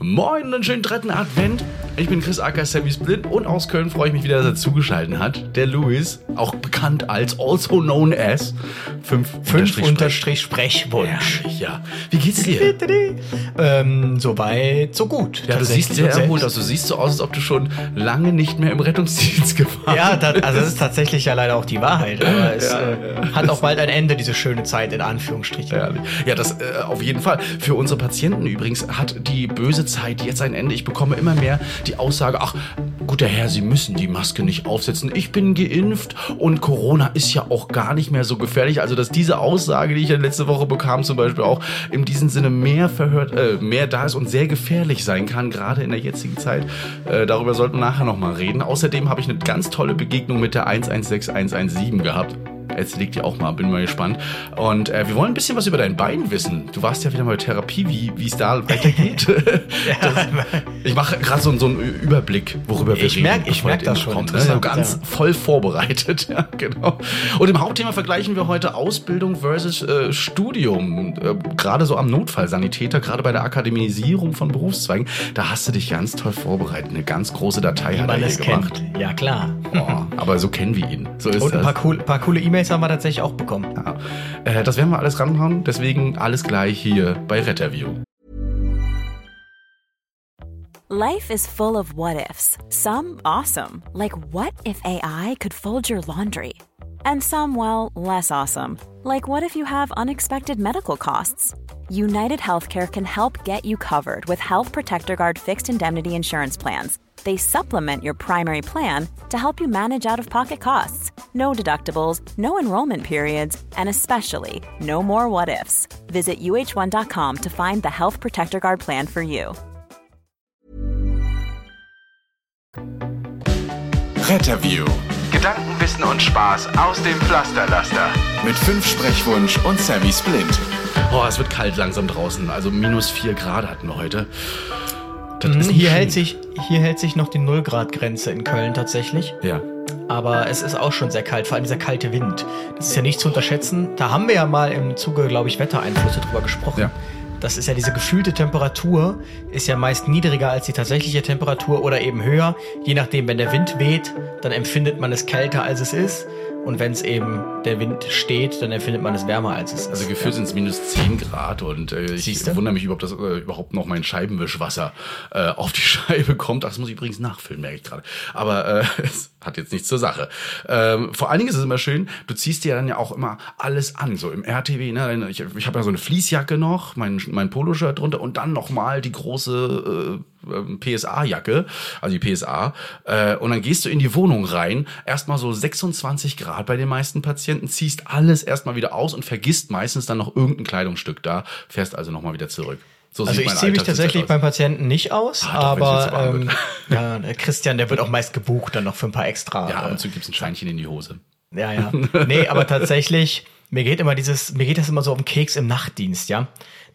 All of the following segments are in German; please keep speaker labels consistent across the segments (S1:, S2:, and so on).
S1: Moin und schönen dritten Advent. Ich bin Chris Acker, Sammy Split und aus Köln freue ich mich wieder, dass er zugeschaltet hat. Der Louis, auch bekannt als also known as 5
S2: Fünf unterstrich Sprechwunsch.
S1: Ja, ja. Wie geht's dir?
S2: Ähm, Soweit, so gut.
S1: Ja, du siehst sehr erholt aus. Du siehst so aus, als ob du schon lange nicht mehr im Rettungsdienst gefahren
S2: Ja, das, also das ist tatsächlich ja leider auch die Wahrheit. Aber es äh, hat auch bald ein Ende, diese schöne Zeit in Anführungsstrichen.
S1: Ja, das äh, auf jeden Fall. Für unsere Patienten übrigens hat die böse Zeit jetzt ein Ende. Ich bekomme immer mehr die Aussage, ach, guter Herr, Sie müssen die Maske nicht aufsetzen. Ich bin geimpft und Corona ist ja auch gar nicht mehr so gefährlich. Also, dass diese Aussage, die ich letzte Woche bekam, zum Beispiel auch in diesem Sinne mehr verhört, äh, mehr da ist und sehr gefährlich sein kann, gerade in der jetzigen Zeit. Äh, darüber sollten wir nachher nochmal reden. Außerdem habe ich eine ganz tolle Begegnung mit der 116117 gehabt. Jetzt liegt die auch mal, bin mal gespannt. Und äh, wir wollen ein bisschen was über dein Bein wissen. Du warst ja wieder mal in Therapie, wie es da weitergeht. das, ich mache gerade so, so einen Überblick, worüber wir
S2: Ich
S1: reden.
S2: merk- ich
S1: bevor
S2: merk
S1: die
S2: das schon.
S1: Kommt, ne? Ganz
S2: ja.
S1: voll vorbereitet, ja, genau. Und im Hauptthema vergleichen wir heute Ausbildung versus äh, Studium. Äh, gerade so am Notfallsanitäter, gerade bei der Akademisierung von Berufszweigen. Da hast du dich ganz toll vorbereitet. Eine ganz große Datei
S2: Wie
S1: hat er hier gemacht.
S2: kennt. Ja, klar.
S1: Oh, aber so kennen wir ihn. So ist
S2: Und ein
S1: das.
S2: paar, cool, paar coole E-Mails haben wir tatsächlich auch bekommen.
S1: Ja. Äh, das werden wir alles ranhauen, deswegen alles gleich hier bei Retterview.
S3: Life is full of what ifs. Some awesome, like what if AI could fold your laundry? And some, well, less awesome, like what if you have unexpected medical costs? United Healthcare can help get you covered with Health Protector Guard fixed indemnity insurance plans. They supplement your primary plan to help you manage out of pocket costs. No deductibles, no enrollment periods, and especially no more what ifs. Visit uh1.com to find the Health Protector Guard plan for you.
S4: Retterview. Gedanken, Wissen und Spaß aus dem Pflasterlaster. Mit 5 Sprechwunsch und Sammy Splint.
S1: Oh, es wird kalt langsam draußen. Also minus 4 Grad hatten wir heute. Das
S2: Hier hält, sich, hier hält sich noch die 0-Grad-Grenze in Köln tatsächlich.
S1: Ja.
S2: Aber es ist auch schon sehr kalt, vor allem dieser kalte Wind. Das ist ja nicht zu unterschätzen. Da haben wir ja mal im Zuge, glaube ich, Wettereinflüsse drüber gesprochen.
S1: Ja.
S2: Das ist ja diese gefühlte Temperatur, ist ja meist niedriger als die tatsächliche Temperatur oder eben höher. Je nachdem, wenn der Wind weht, dann empfindet man es kälter, als es ist. Und wenn es eben der Wind steht, dann empfindet man es wärmer, als es ist.
S1: Also gefühlt sind es minus 10 Grad und äh, ich
S2: Siehste?
S1: wundere mich, ob das äh, überhaupt noch mein Scheibenwischwasser äh, auf die Scheibe kommt. Ach, das muss ich übrigens nachfüllen, merke ich gerade. Aber äh, es hat jetzt nichts zur Sache. Ähm, vor allen Dingen ist es immer schön, du ziehst dir dann ja auch immer alles an, so im RTW. Ne? Ich, ich habe ja so eine Fließjacke noch, mein, mein Poloshirt drunter und dann nochmal die große äh, PSA-Jacke, also die PSA. Äh, und dann gehst du in die Wohnung rein, erstmal so 26 Grad bei den meisten Patienten, ziehst alles erstmal wieder aus und vergisst meistens dann noch irgendein Kleidungsstück da, fährst also nochmal wieder zurück. So
S2: Also ich ziehe mich tatsächlich beim Patienten nicht aus,
S1: Ah,
S2: aber ähm, ja, der Christian, der wird auch meist gebucht dann noch für ein paar extra.
S1: Ja, ab
S2: äh,
S1: und zu gibt's ein Scheinchen in die Hose.
S2: Ja, ja. Nee, aber tatsächlich, mir geht immer dieses, mir geht das immer so auf den Keks im Nachtdienst, ja.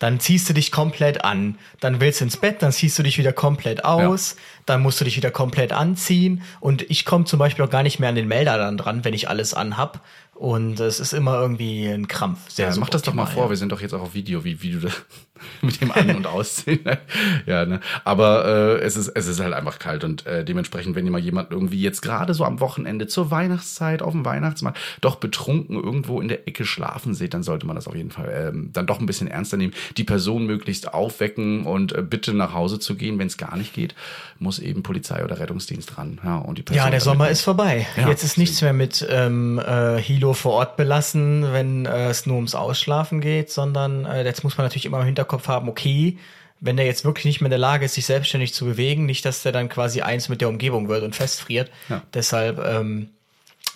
S2: Dann ziehst du dich komplett an, dann willst du ins Bett, dann ziehst du dich wieder komplett aus, dann musst du dich wieder komplett anziehen. Und ich komme zum Beispiel auch gar nicht mehr an den Melder dann dran, wenn ich alles anhab. Und es ist immer irgendwie ein Krampf. Sehr
S1: Ja, mach das doch mal vor, wir sind doch jetzt auch auf Video, wie, wie du das mit dem An- und Ausziehen. ja, ne? Aber äh, es, ist, es ist halt einfach kalt und äh, dementsprechend, wenn ihr mal jemand irgendwie jetzt gerade so am Wochenende zur Weihnachtszeit auf dem Weihnachtsmarkt doch betrunken irgendwo in der Ecke schlafen seht, dann sollte man das auf jeden Fall ähm, dann doch ein bisschen ernster nehmen. Die Person möglichst aufwecken und äh, bitte nach Hause zu gehen. Wenn es gar nicht geht, muss eben Polizei oder Rettungsdienst ran. Ja, und die Person
S2: Ja, der Sommer ist vorbei.
S1: Ja,
S2: Jetzt ist nichts mehr mit ähm, äh, Hilo vor Ort belassen, wenn äh, es nur ums Ausschlafen geht, sondern äh, jetzt muss man natürlich immer im Hinterkopf haben, okay, wenn der jetzt wirklich nicht mehr in der Lage ist, sich selbstständig zu bewegen, nicht, dass der dann quasi eins mit der Umgebung wird und festfriert.
S1: Ja.
S2: Deshalb ähm,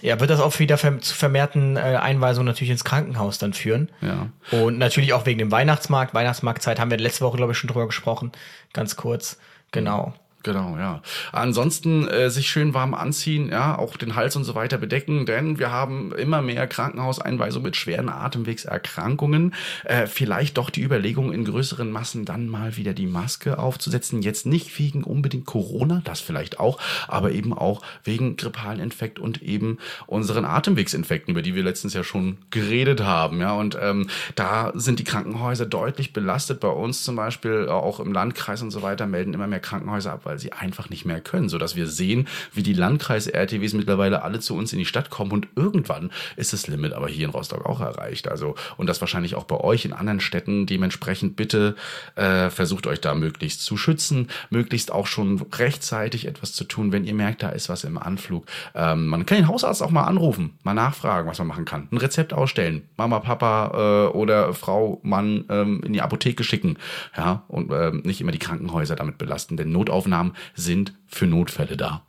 S2: ja, wird das auch wieder zu vermehrten äh, Einweisungen natürlich ins Krankenhaus dann führen.
S1: Ja.
S2: Und natürlich auch wegen dem Weihnachtsmarkt. Weihnachtsmarktzeit haben wir letzte Woche, glaube ich, schon drüber gesprochen. Ganz kurz. Genau.
S1: Genau, ja. Ansonsten äh, sich schön warm anziehen, ja, auch den Hals und so weiter bedecken, denn wir haben immer mehr Krankenhauseinweisungen mit schweren Atemwegserkrankungen. Äh, vielleicht doch die Überlegung, in größeren Massen dann mal wieder die Maske aufzusetzen. Jetzt nicht wegen unbedingt Corona, das vielleicht auch, aber eben auch wegen grippalen Infekt und eben unseren Atemwegsinfekten, über die wir letztens ja schon geredet haben. Ja, und ähm, da sind die Krankenhäuser deutlich belastet. Bei uns zum Beispiel auch im Landkreis und so weiter melden immer mehr Krankenhäuser ab, weil sie einfach nicht mehr können, so dass wir sehen, wie die Landkreis-RTWs mittlerweile alle zu uns in die Stadt kommen und irgendwann ist das Limit aber hier in Rostock auch erreicht. Also und das wahrscheinlich auch bei euch in anderen Städten. Dementsprechend bitte äh, versucht euch da möglichst zu schützen, möglichst auch schon rechtzeitig etwas zu tun, wenn ihr merkt, da ist was im Anflug. Ähm, man kann den Hausarzt auch mal anrufen, mal nachfragen, was man machen kann. Ein Rezept ausstellen, Mama, Papa äh, oder Frau, Mann ähm, in die Apotheke schicken, ja und äh, nicht immer die Krankenhäuser damit belasten, denn Notaufnahmen Maßnahmen sind für Notfälle da.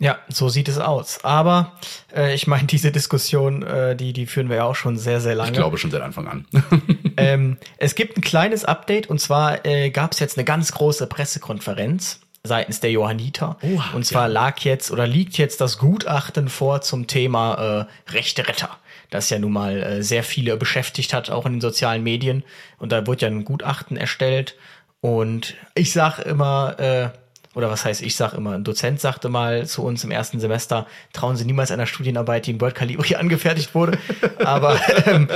S2: Ja, so sieht es aus. Aber äh, ich meine, diese Diskussion, äh, die, die führen wir ja auch schon sehr, sehr lange.
S1: Ich glaube schon seit Anfang an.
S2: ähm, es gibt ein kleines Update und zwar äh, gab es jetzt eine ganz große Pressekonferenz seitens der Johanniter. Oh, und zwar ja. lag jetzt oder liegt jetzt das Gutachten vor zum Thema äh, rechte Retter das ja nun mal äh, sehr viele beschäftigt hat, auch in den sozialen Medien. Und da wurde ja ein Gutachten erstellt. Und ich sag immer, äh, oder was heißt, ich sag immer, ein Dozent sagte mal zu uns im ersten Semester, trauen Sie niemals einer Studienarbeit, die in Word Calibri angefertigt wurde. Aber ähm,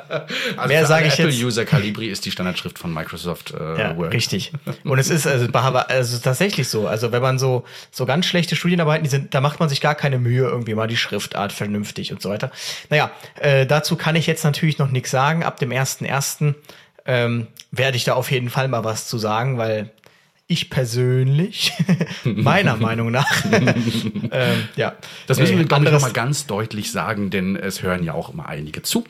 S1: also mehr sage ich Apple jetzt. User Calibri ist die Standardschrift von Microsoft äh,
S2: ja, Word. Richtig. Und es ist also, also tatsächlich so. Also wenn man so so ganz schlechte Studienarbeiten, die sind, da macht man sich gar keine Mühe, irgendwie mal die Schriftart vernünftig und so weiter. Naja, äh, dazu kann ich jetzt natürlich noch nichts sagen. Ab dem ersten ersten ähm, werde ich da auf jeden Fall mal was zu sagen, weil ich persönlich, meiner Meinung nach, ähm, ja.
S1: Das müssen wir, äh, glaube ich, nochmal ganz deutlich sagen, denn es hören ja auch immer einige zu.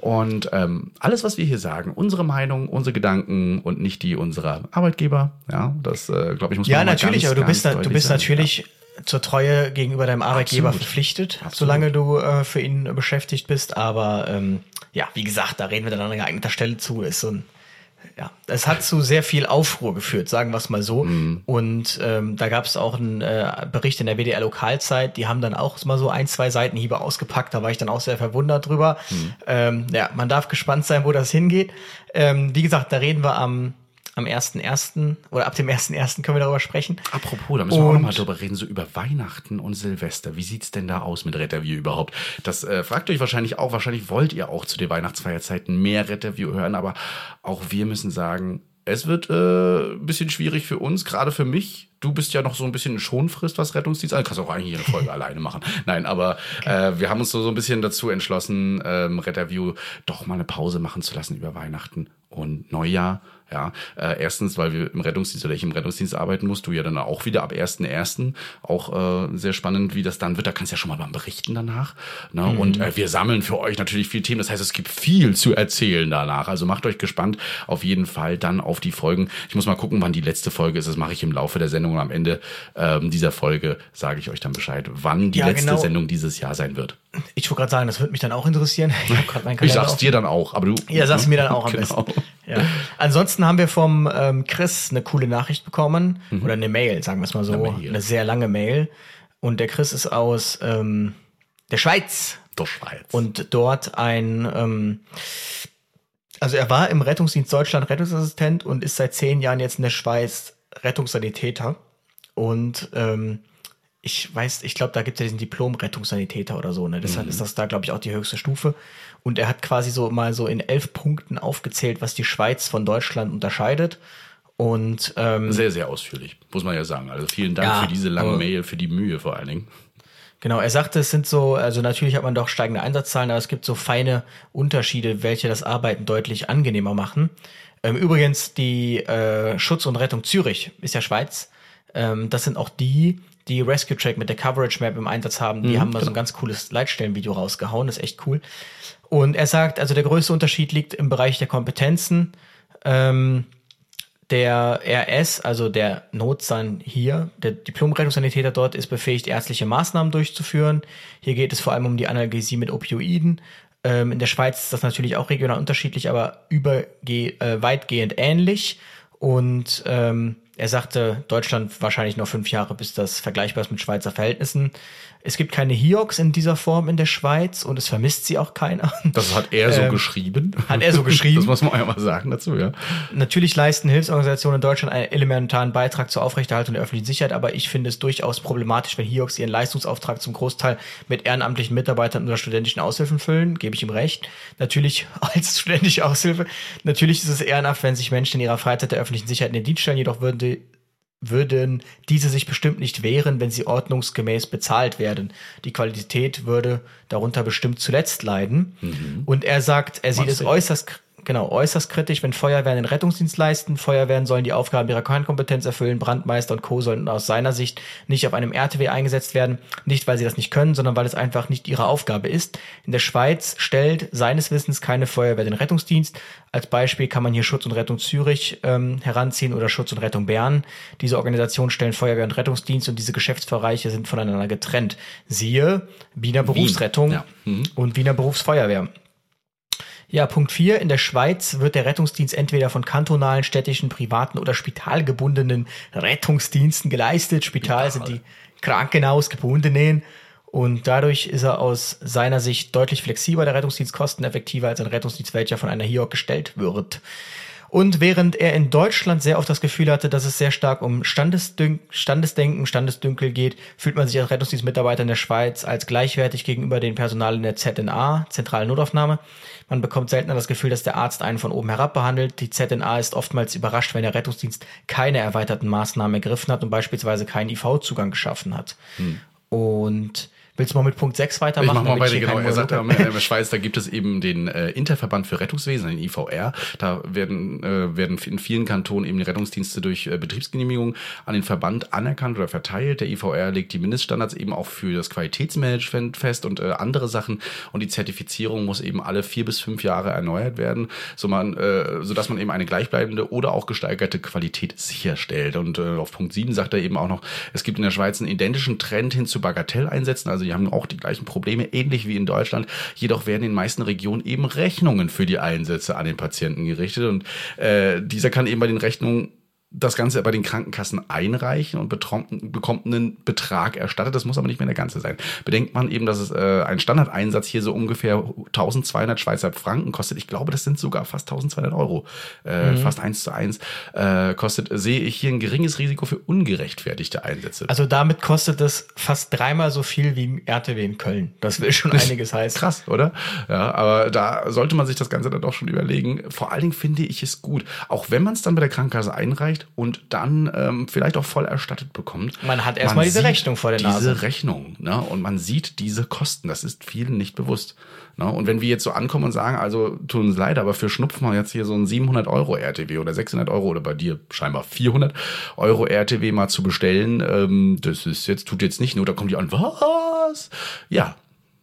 S1: Und ähm, alles, was wir hier sagen, unsere Meinung, unsere Gedanken und nicht die unserer Arbeitgeber, ja, das, äh, glaube ich, muss man
S2: Ja, natürlich, ganz, aber du bist, da, du bist natürlich. Zur Treue gegenüber deinem Arbeitgeber Absolut. verpflichtet, Absolut. solange du äh, für ihn beschäftigt bist. Aber ähm, ja, wie gesagt, da reden wir dann an geeigneter Stelle zu. Ist so ein ja, es hat zu sehr viel Aufruhr geführt, sagen wir es mal so. Mhm. Und ähm, da gab es auch einen äh, Bericht in der WDR Lokalzeit, die haben dann auch mal so ein, zwei Seitenhiebe ausgepackt, da war ich dann auch sehr verwundert drüber. Mhm. Ähm, ja, man darf gespannt sein, wo das hingeht. Ähm, wie gesagt, da reden wir am am 1.1. oder ab dem 1.1. können wir darüber sprechen.
S1: Apropos, da müssen wir und, auch nochmal drüber reden, so über Weihnachten und Silvester. Wie sieht's denn da aus mit Retterview überhaupt? Das äh, fragt euch wahrscheinlich auch, wahrscheinlich wollt ihr auch zu den Weihnachtsfeierzeiten mehr Retterview hören, aber auch wir müssen sagen, es wird äh, ein bisschen schwierig für uns, gerade für mich. Du bist ja noch so ein bisschen in Schonfrist, was Rettungsdienst angeht. Kannst auch eigentlich eine Folge alleine machen. Nein, aber okay. äh, wir haben uns so, so ein bisschen dazu entschlossen, ähm, Retterview doch mal eine Pause machen zu lassen über Weihnachten und Neujahr ja, äh, erstens, weil wir im Rettungsdienst oder ich im Rettungsdienst arbeiten muss, du ja dann auch wieder ab 1.1. Auch äh, sehr spannend, wie das dann wird. Da kannst du ja schon mal beim berichten danach. Ne? Mhm. Und äh, wir sammeln für euch natürlich viel Themen. Das heißt, es gibt viel zu erzählen danach. Also macht euch gespannt auf jeden Fall dann auf die Folgen. Ich muss mal gucken, wann die letzte Folge ist. Das mache ich im Laufe der Sendung. Und am Ende ähm, dieser Folge sage ich euch dann Bescheid, wann die ja, letzte genau. Sendung dieses Jahr sein wird.
S2: Ich wollte gerade sagen, das würde mich dann auch interessieren.
S1: Ich, ich sag's dir dann auch, aber du.
S2: Ja, sag's mir dann auch am genau. besten. Ja. Ansonsten haben wir vom ähm, Chris eine coole Nachricht bekommen mhm. oder eine Mail, sagen wir es mal so, eine, eine, sehr lange Mail. Und der Chris ist aus ähm, der Schweiz.
S1: Der Schweiz.
S2: Und dort ein, ähm, also er war im Rettungsdienst Deutschland Rettungsassistent und ist seit zehn Jahren jetzt in der Schweiz Rettungssanitäter. Und ähm, ich weiß, ich glaube, da gibt es ja diesen Diplom-Rettungssanitäter oder so, ne? Deshalb mhm. ist das da, glaube ich, auch die höchste Stufe. Und er hat quasi so mal so in elf Punkten aufgezählt, was die Schweiz von Deutschland unterscheidet. Und ähm,
S1: sehr, sehr ausführlich, muss man ja sagen. Also vielen Dank ja, für diese lange Mail, für die Mühe vor allen Dingen.
S2: Genau, er sagte, es sind so, also natürlich hat man doch steigende Einsatzzahlen, aber es gibt so feine Unterschiede, welche das Arbeiten deutlich angenehmer machen. Ähm, übrigens, die äh, Schutz und Rettung Zürich ist ja Schweiz. Ähm, das sind auch die, die Rescue Track mit der Coverage Map im Einsatz haben. Die mhm, haben mal genau. so ein genau. ganz cooles Leitstellenvideo rausgehauen, das ist echt cool. Und er sagt, also der größte Unterschied liegt im Bereich der Kompetenzen. Ähm, der RS, also der Notsan hier, der Diplom-Rettungssanitäter dort, ist befähigt, ärztliche Maßnahmen durchzuführen. Hier geht es vor allem um die Analgesie mit Opioiden. Ähm, in der Schweiz ist das natürlich auch regional unterschiedlich, aber überge äh, weitgehend ähnlich. Und ähm, Er sagte, Deutschland wahrscheinlich noch fünf Jahre, bis das vergleichbar ist mit Schweizer Verhältnissen. Es gibt keine Hiox in dieser Form in der Schweiz und es vermisst sie auch keiner.
S1: Das hat er so ähm, geschrieben.
S2: Hat er so geschrieben.
S1: Das muss man ja mal sagen dazu, ja.
S2: Natürlich leisten Hilfsorganisationen in Deutschland einen elementaren Beitrag zur Aufrechterhaltung der öffentlichen Sicherheit, aber ich finde es durchaus problematisch, wenn Hiox ihren Leistungsauftrag zum Großteil mit ehrenamtlichen Mitarbeitern oder studentischen Aushilfen füllen, gebe ich ihm recht. Natürlich als studentische Aushilfe. Natürlich ist es ehrenhaft, wenn sich Menschen in ihrer Freizeit der öffentlichen Sicherheit in den Dienst stellen, jedoch würde würden diese sich bestimmt nicht wehren, wenn sie ordnungsgemäß bezahlt werden. Die Qualität würde darunter bestimmt zuletzt leiden. Mhm. Und er sagt, er sieht es äußerst genau, äußerst kritisch, wenn Feuerwehren den Rettungsdienst leisten. Feuerwehren sollen die Aufgaben ihrer Kernkompetenz erfüllen. Brandmeister und Co. sollen aus seiner Sicht nicht auf einem RTW eingesetzt werden. Nicht, weil sie das nicht können, sondern weil es einfach nicht ihre Aufgabe ist. In der Schweiz stellt seines Wissens keine Feuerwehr den Rettungsdienst. Als Beispiel kann man hier Schutz und Rettung Zürich ähm, heranziehen oder Schutz und Rettung Bern. Diese Organisationen stellen Feuerwehr und Rettungsdienst und diese Geschäftsbereiche sind voneinander getrennt. Siehe Wiener Berufsrettung ja. mhm. und Wiener Berufsfeuerwehr. Ja, Punkt 4. In der Schweiz wird der Rettungsdienst entweder von kantonalen, städtischen, privaten oder spitalgebundenen Rettungsdiensten geleistet. Spital sind die Krankenhausgebundenen. Und dadurch ist er aus seiner Sicht deutlich flexibler, der Rettungsdienst kosteneffektiver als ein Rettungsdienst, welcher von einer HIOC gestellt wird. Und während er in Deutschland sehr oft das Gefühl hatte, dass es sehr stark um Standesdün Standesdenken, Standesdünkel geht, fühlt man sich als Rettungsdienstmitarbeiter in der Schweiz als gleichwertig gegenüber den Personal in der ZNA, Zentralen Notaufnahme. Man bekommt seltener das Gefühl, dass der Arzt einen von oben herab behandelt. Die ZNA ist oftmals überrascht, wenn der Rettungsdienst keine erweiterten Maßnahmen ergriffen hat und beispielsweise keinen IV-Zugang geschaffen hat. Hm. Und Willst du mal mit Punkt 6 weitermachen?
S1: Ich mach mal weiter, genau. Er sagt, in der Schweiz, da gibt es eben den äh, Interverband für Rettungswesen, den IVR. Da werden, äh, werden in vielen Kantonen eben die Rettungsdienste durch äh, Betriebsgenehmigung an den Verband anerkannt oder verteilt. Der IVR legt die Mindeststandards eben auch für das Qualitätsmanagement fest und äh, andere Sachen. Und die Zertifizierung muss eben alle vier bis fünf Jahre erneuert werden, so man, äh, sodass man eben eine gleichbleibende oder auch gesteigerte Qualität sicherstellt. Und äh, auf Punkt 7 sagt er eben auch noch, es gibt in der Schweiz einen identischen Trend hin zu Bagatelleinsätzen, also die haben auch die gleichen Probleme, ähnlich wie in Deutschland. Jedoch werden in den meisten Regionen eben Rechnungen für die Einsätze an den Patienten gerichtet. Und äh, dieser kann eben bei den Rechnungen das Ganze bei den Krankenkassen einreichen und bekommt einen Betrag erstattet. Das muss aber nicht mehr der ganze sein. Bedenkt man eben, dass es äh, ein Standardeinsatz hier so ungefähr 1200 Schweizer Franken kostet. Ich glaube, das sind sogar fast 1200 Euro. Äh, mhm. Fast eins zu eins äh, kostet, sehe ich hier ein geringes Risiko für ungerechtfertigte Einsätze.
S2: Also damit kostet es fast dreimal so viel wie RTW in Köln. Das will schon einiges heißen.
S1: Krass, oder? Ja, aber da sollte man sich das Ganze dann doch schon überlegen. Vor allen Dingen finde ich es gut, auch wenn man es dann bei der Krankenkasse einreicht, einreicht und dann ähm, vielleicht auch voll erstattet bekommt.
S2: Man hat erstmal diese Rechnung vor der Nase.
S1: Diese Rechnung, ne? Und man sieht diese Kosten. Das ist vielen nicht bewusst. Ne? Und wenn wir jetzt so ankommen und sagen, also tun uns leid, aber für Schnupfen haben wir jetzt hier so ein 700 Euro RTW oder 600 Euro oder bei dir scheinbar 400 Euro RTW mal zu bestellen, ähm, das ist jetzt, tut jetzt nicht nur, da kommt die an, was? Ja,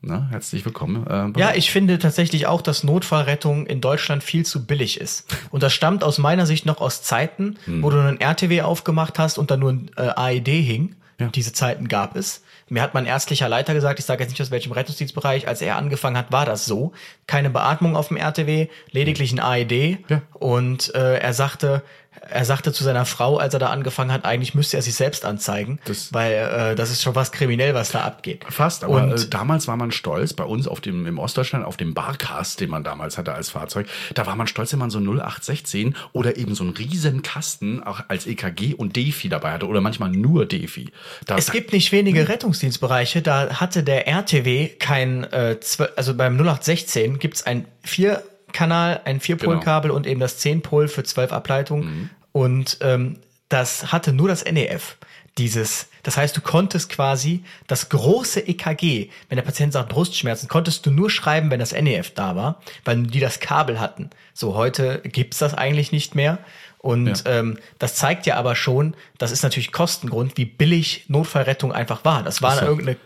S1: na, herzlich willkommen.
S2: Äh, ja, ich finde tatsächlich auch, dass Notfallrettung in Deutschland viel zu billig ist. Und das stammt aus meiner Sicht noch aus Zeiten, hm. wo du einen RTW aufgemacht hast und da nur ein äh, AED hing. Ja. Diese Zeiten gab es. Mir hat mein ärztlicher Leiter gesagt, ich sage jetzt nicht aus welchem Rettungsdienstbereich, als er angefangen hat, war das so. Keine Beatmung auf dem RTW, lediglich ein AED. Ja. Und äh, er sagte, er sagte zu seiner Frau, als er da angefangen hat, eigentlich müsste er sich selbst anzeigen, das weil äh, das ist schon was kriminell, was da abgeht.
S1: Fast, aber und, äh, damals war man stolz, bei uns auf dem im Ostdeutschland auf dem Barcast, den man damals hatte als Fahrzeug, da war man stolz, wenn man so 0816 oder eben so einen riesen Kasten auch als EKG und Defi dabei hatte oder manchmal nur Defi.
S2: Da, es gibt nicht wenige hm. Rettungsdienstbereiche, da hatte der RTW kein, äh, also beim 0816 gibt's ein vier Kanal, ein Vierpolkabel genau. und eben das 10-Pol für 12 Ableitungen. Mhm. Und ähm, das hatte nur das NEF. Dieses, das heißt, du konntest quasi das große EKG, wenn der Patient sagt Brustschmerzen, konntest du nur schreiben, wenn das NEF da war, weil die das Kabel hatten. So, heute gibt's das eigentlich nicht mehr. Und ja. ähm, das zeigt ja aber schon, das ist natürlich Kostengrund, wie billig Notfallrettung einfach war. Das war so. irgendeine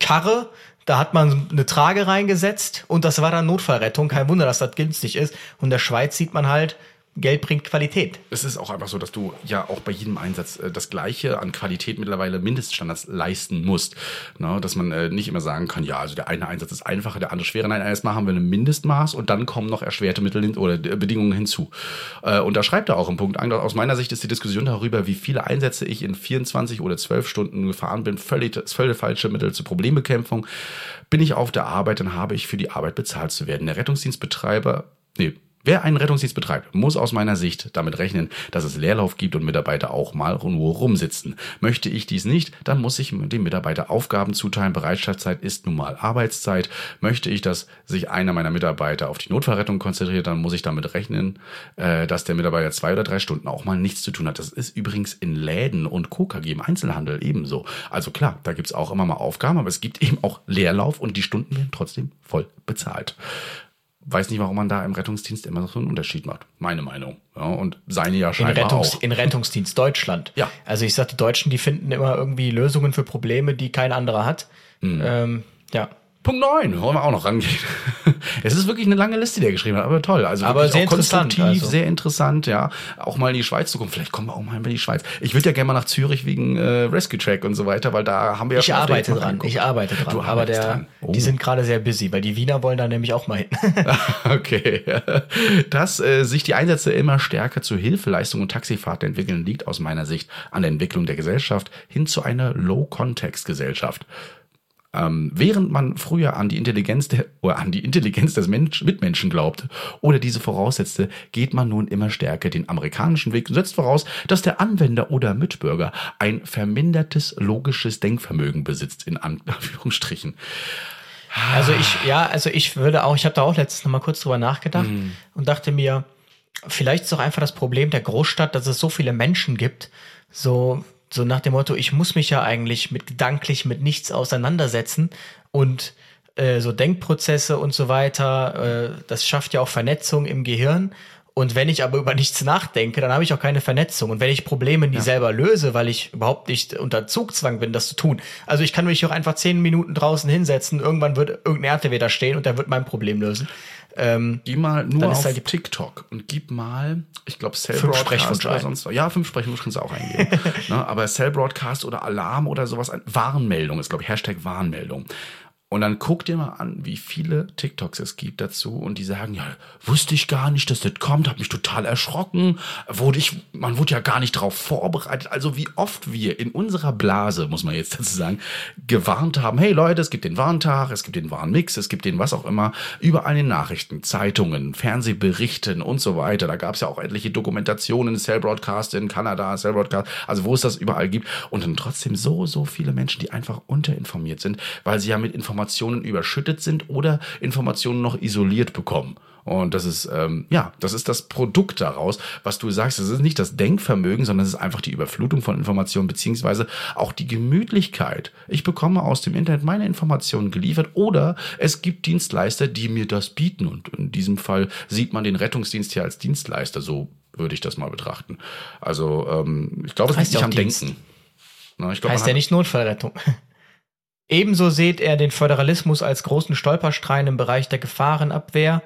S2: Karre, da hat man eine Trage reingesetzt und das war dann Notfallrettung. Kein Wunder, dass das günstig ist. Und in der Schweiz sieht man halt, Geld bringt Qualität.
S1: Es ist auch einfach so, dass du ja auch bei jedem Einsatz äh, das Gleiche an Qualität mittlerweile Mindeststandards leisten musst. Ne? Dass man äh, nicht immer sagen kann, ja, also der eine Einsatz ist einfacher, der andere schwerer. Nein, erstmal haben wir ein Mindestmaß und dann kommen noch erschwerte Mittel hin oder äh, Bedingungen hinzu. Äh, und da schreibt er auch im Punkt, aus meiner Sicht ist die Diskussion darüber, wie viele Einsätze ich in 24 oder 12 Stunden gefahren bin, völlig, völlig falsche Mittel zur Problembekämpfung. Bin ich auf der Arbeit, dann habe ich für die Arbeit bezahlt zu werden. Der Rettungsdienstbetreiber, nee, Wer einen Rettungsdienst betreibt, muss aus meiner Sicht damit rechnen, dass es Leerlauf gibt und Mitarbeiter auch mal nur rumsitzen. Möchte ich dies nicht, dann muss ich dem Mitarbeiter Aufgaben zuteilen. Bereitschaftszeit ist nun mal Arbeitszeit. Möchte ich, dass sich einer meiner Mitarbeiter auf die Notfallrettung konzentriert, dann muss ich damit rechnen, äh, dass der Mitarbeiter zwei oder drei Stunden auch mal nichts zu tun hat. Das ist übrigens in Läden und KKG im Einzelhandel ebenso. Also klar, da gibt's auch immer mal Aufgaben, aber es gibt eben auch Leerlauf und die Stunden werden trotzdem voll bezahlt weiß nicht, warum man da im Rettungsdienst immer so einen Unterschied macht. Meine Meinung. Ja, und seine ja scheinbar
S2: in Rettungs
S1: auch.
S2: In Rettungsdienst Deutschland.
S1: Ja.
S2: Also ich sag, die Deutschen, die finden immer irgendwie Lösungen für Probleme, die kein anderer hat. Mhm. Ähm, ja.
S1: Punkt 9, wollen wir auch noch rangehen. es ist wirklich eine lange Liste, die er geschrieben hat, aber toll. Also
S2: aber sehr interessant.
S1: Also. Sehr interessant, ja. Auch mal in die Schweiz zu kommen. Vielleicht kommen wir auch mal in die Schweiz. Ich würde ja gerne mal nach Zürich wegen äh, Rescue Track und so weiter, weil da haben wir ja
S2: Ich arbeite dran, ich arbeite dran.
S1: Du
S2: aber der,
S1: dran.
S2: Oh. die sind gerade sehr busy, weil die Wiener wollen da nämlich auch mal hin.
S1: okay. Dass äh, sich die Einsätze immer stärker zur Hilfeleistung und Taxifahrt entwickeln, liegt aus meiner Sicht an der Entwicklung der Gesellschaft hin zu einer Low-Context-Gesellschaft. Ähm, während man früher an die Intelligenz der, oder an die Intelligenz des Mensch, Mitmenschen glaubte oder diese voraussetzte, geht man nun immer stärker den amerikanischen Weg und setzt voraus, dass der Anwender oder Mitbürger ein vermindertes logisches Denkvermögen besitzt, in Anführungsstrichen.
S2: Also ich, ja, also ich würde auch, ich habe da auch letztens noch mal kurz drüber nachgedacht mm. und dachte mir, vielleicht ist doch einfach das Problem der Großstadt, dass es so viele Menschen gibt, so so nach dem Motto, ich muss mich ja eigentlich mit gedanklich mit nichts auseinandersetzen und äh, so Denkprozesse und so weiter, äh, das schafft ja auch Vernetzung im Gehirn. Und wenn ich aber über nichts nachdenke, dann habe ich auch keine Vernetzung. Und wenn ich Probleme nie ja. selber löse, weil ich überhaupt nicht unter Zugzwang bin, das zu tun. Also ich kann mich auch einfach zehn Minuten draußen hinsetzen, irgendwann wird irgendein RTW da stehen und der wird mein Problem lösen.
S1: Ähm, geh mal nur auf halt TikTok und gib mal, ich glaube, Cell fünf Broadcast oder sonst was. Ja, fünf Sprechwunsch kannst du auch eingeben. ne, aber Cell Broadcast oder Alarm oder sowas, Warnmeldung ist, glaube ich, Hashtag Warnmeldung. Und dann guck dir mal an, wie viele TikToks es gibt dazu und die sagen, ja, wusste ich gar nicht, dass das kommt, hab mich total erschrocken, wurde ich, man wurde ja gar nicht darauf vorbereitet. Also wie oft wir in unserer Blase, muss man jetzt dazu sagen, gewarnt haben, hey Leute, es gibt den Warntag, es gibt den Warnmix, es gibt den was auch immer, überall in Nachrichten, Zeitungen, Fernsehberichten und so weiter. Da gab es ja auch etliche Dokumentationen, Cell Broadcast in Kanada, Cell Broadcast, also wo es das überall gibt. Und dann trotzdem so, so viele Menschen, die einfach unterinformiert sind, weil sie ja mit Informationen Informationen überschüttet sind oder Informationen noch isoliert bekommen. Und das ist, ähm, ja, das ist das Produkt daraus, was du sagst. Das ist nicht das Denkvermögen, sondern es ist einfach die Überflutung von Informationen, beziehungsweise auch die Gemütlichkeit. Ich bekomme aus dem Internet meine Informationen geliefert oder es gibt Dienstleister, die mir das bieten. Und in diesem Fall sieht man den Rettungsdienst hier als Dienstleister. So würde ich das mal betrachten. Also, ähm, ich glaube, es liegt nicht am Dienst. Denken.
S2: Na, ich glaub, heißt ja nicht Notfallrettung. Ebenso seht er den Föderalismus als großen Stolperstein im Bereich der Gefahrenabwehr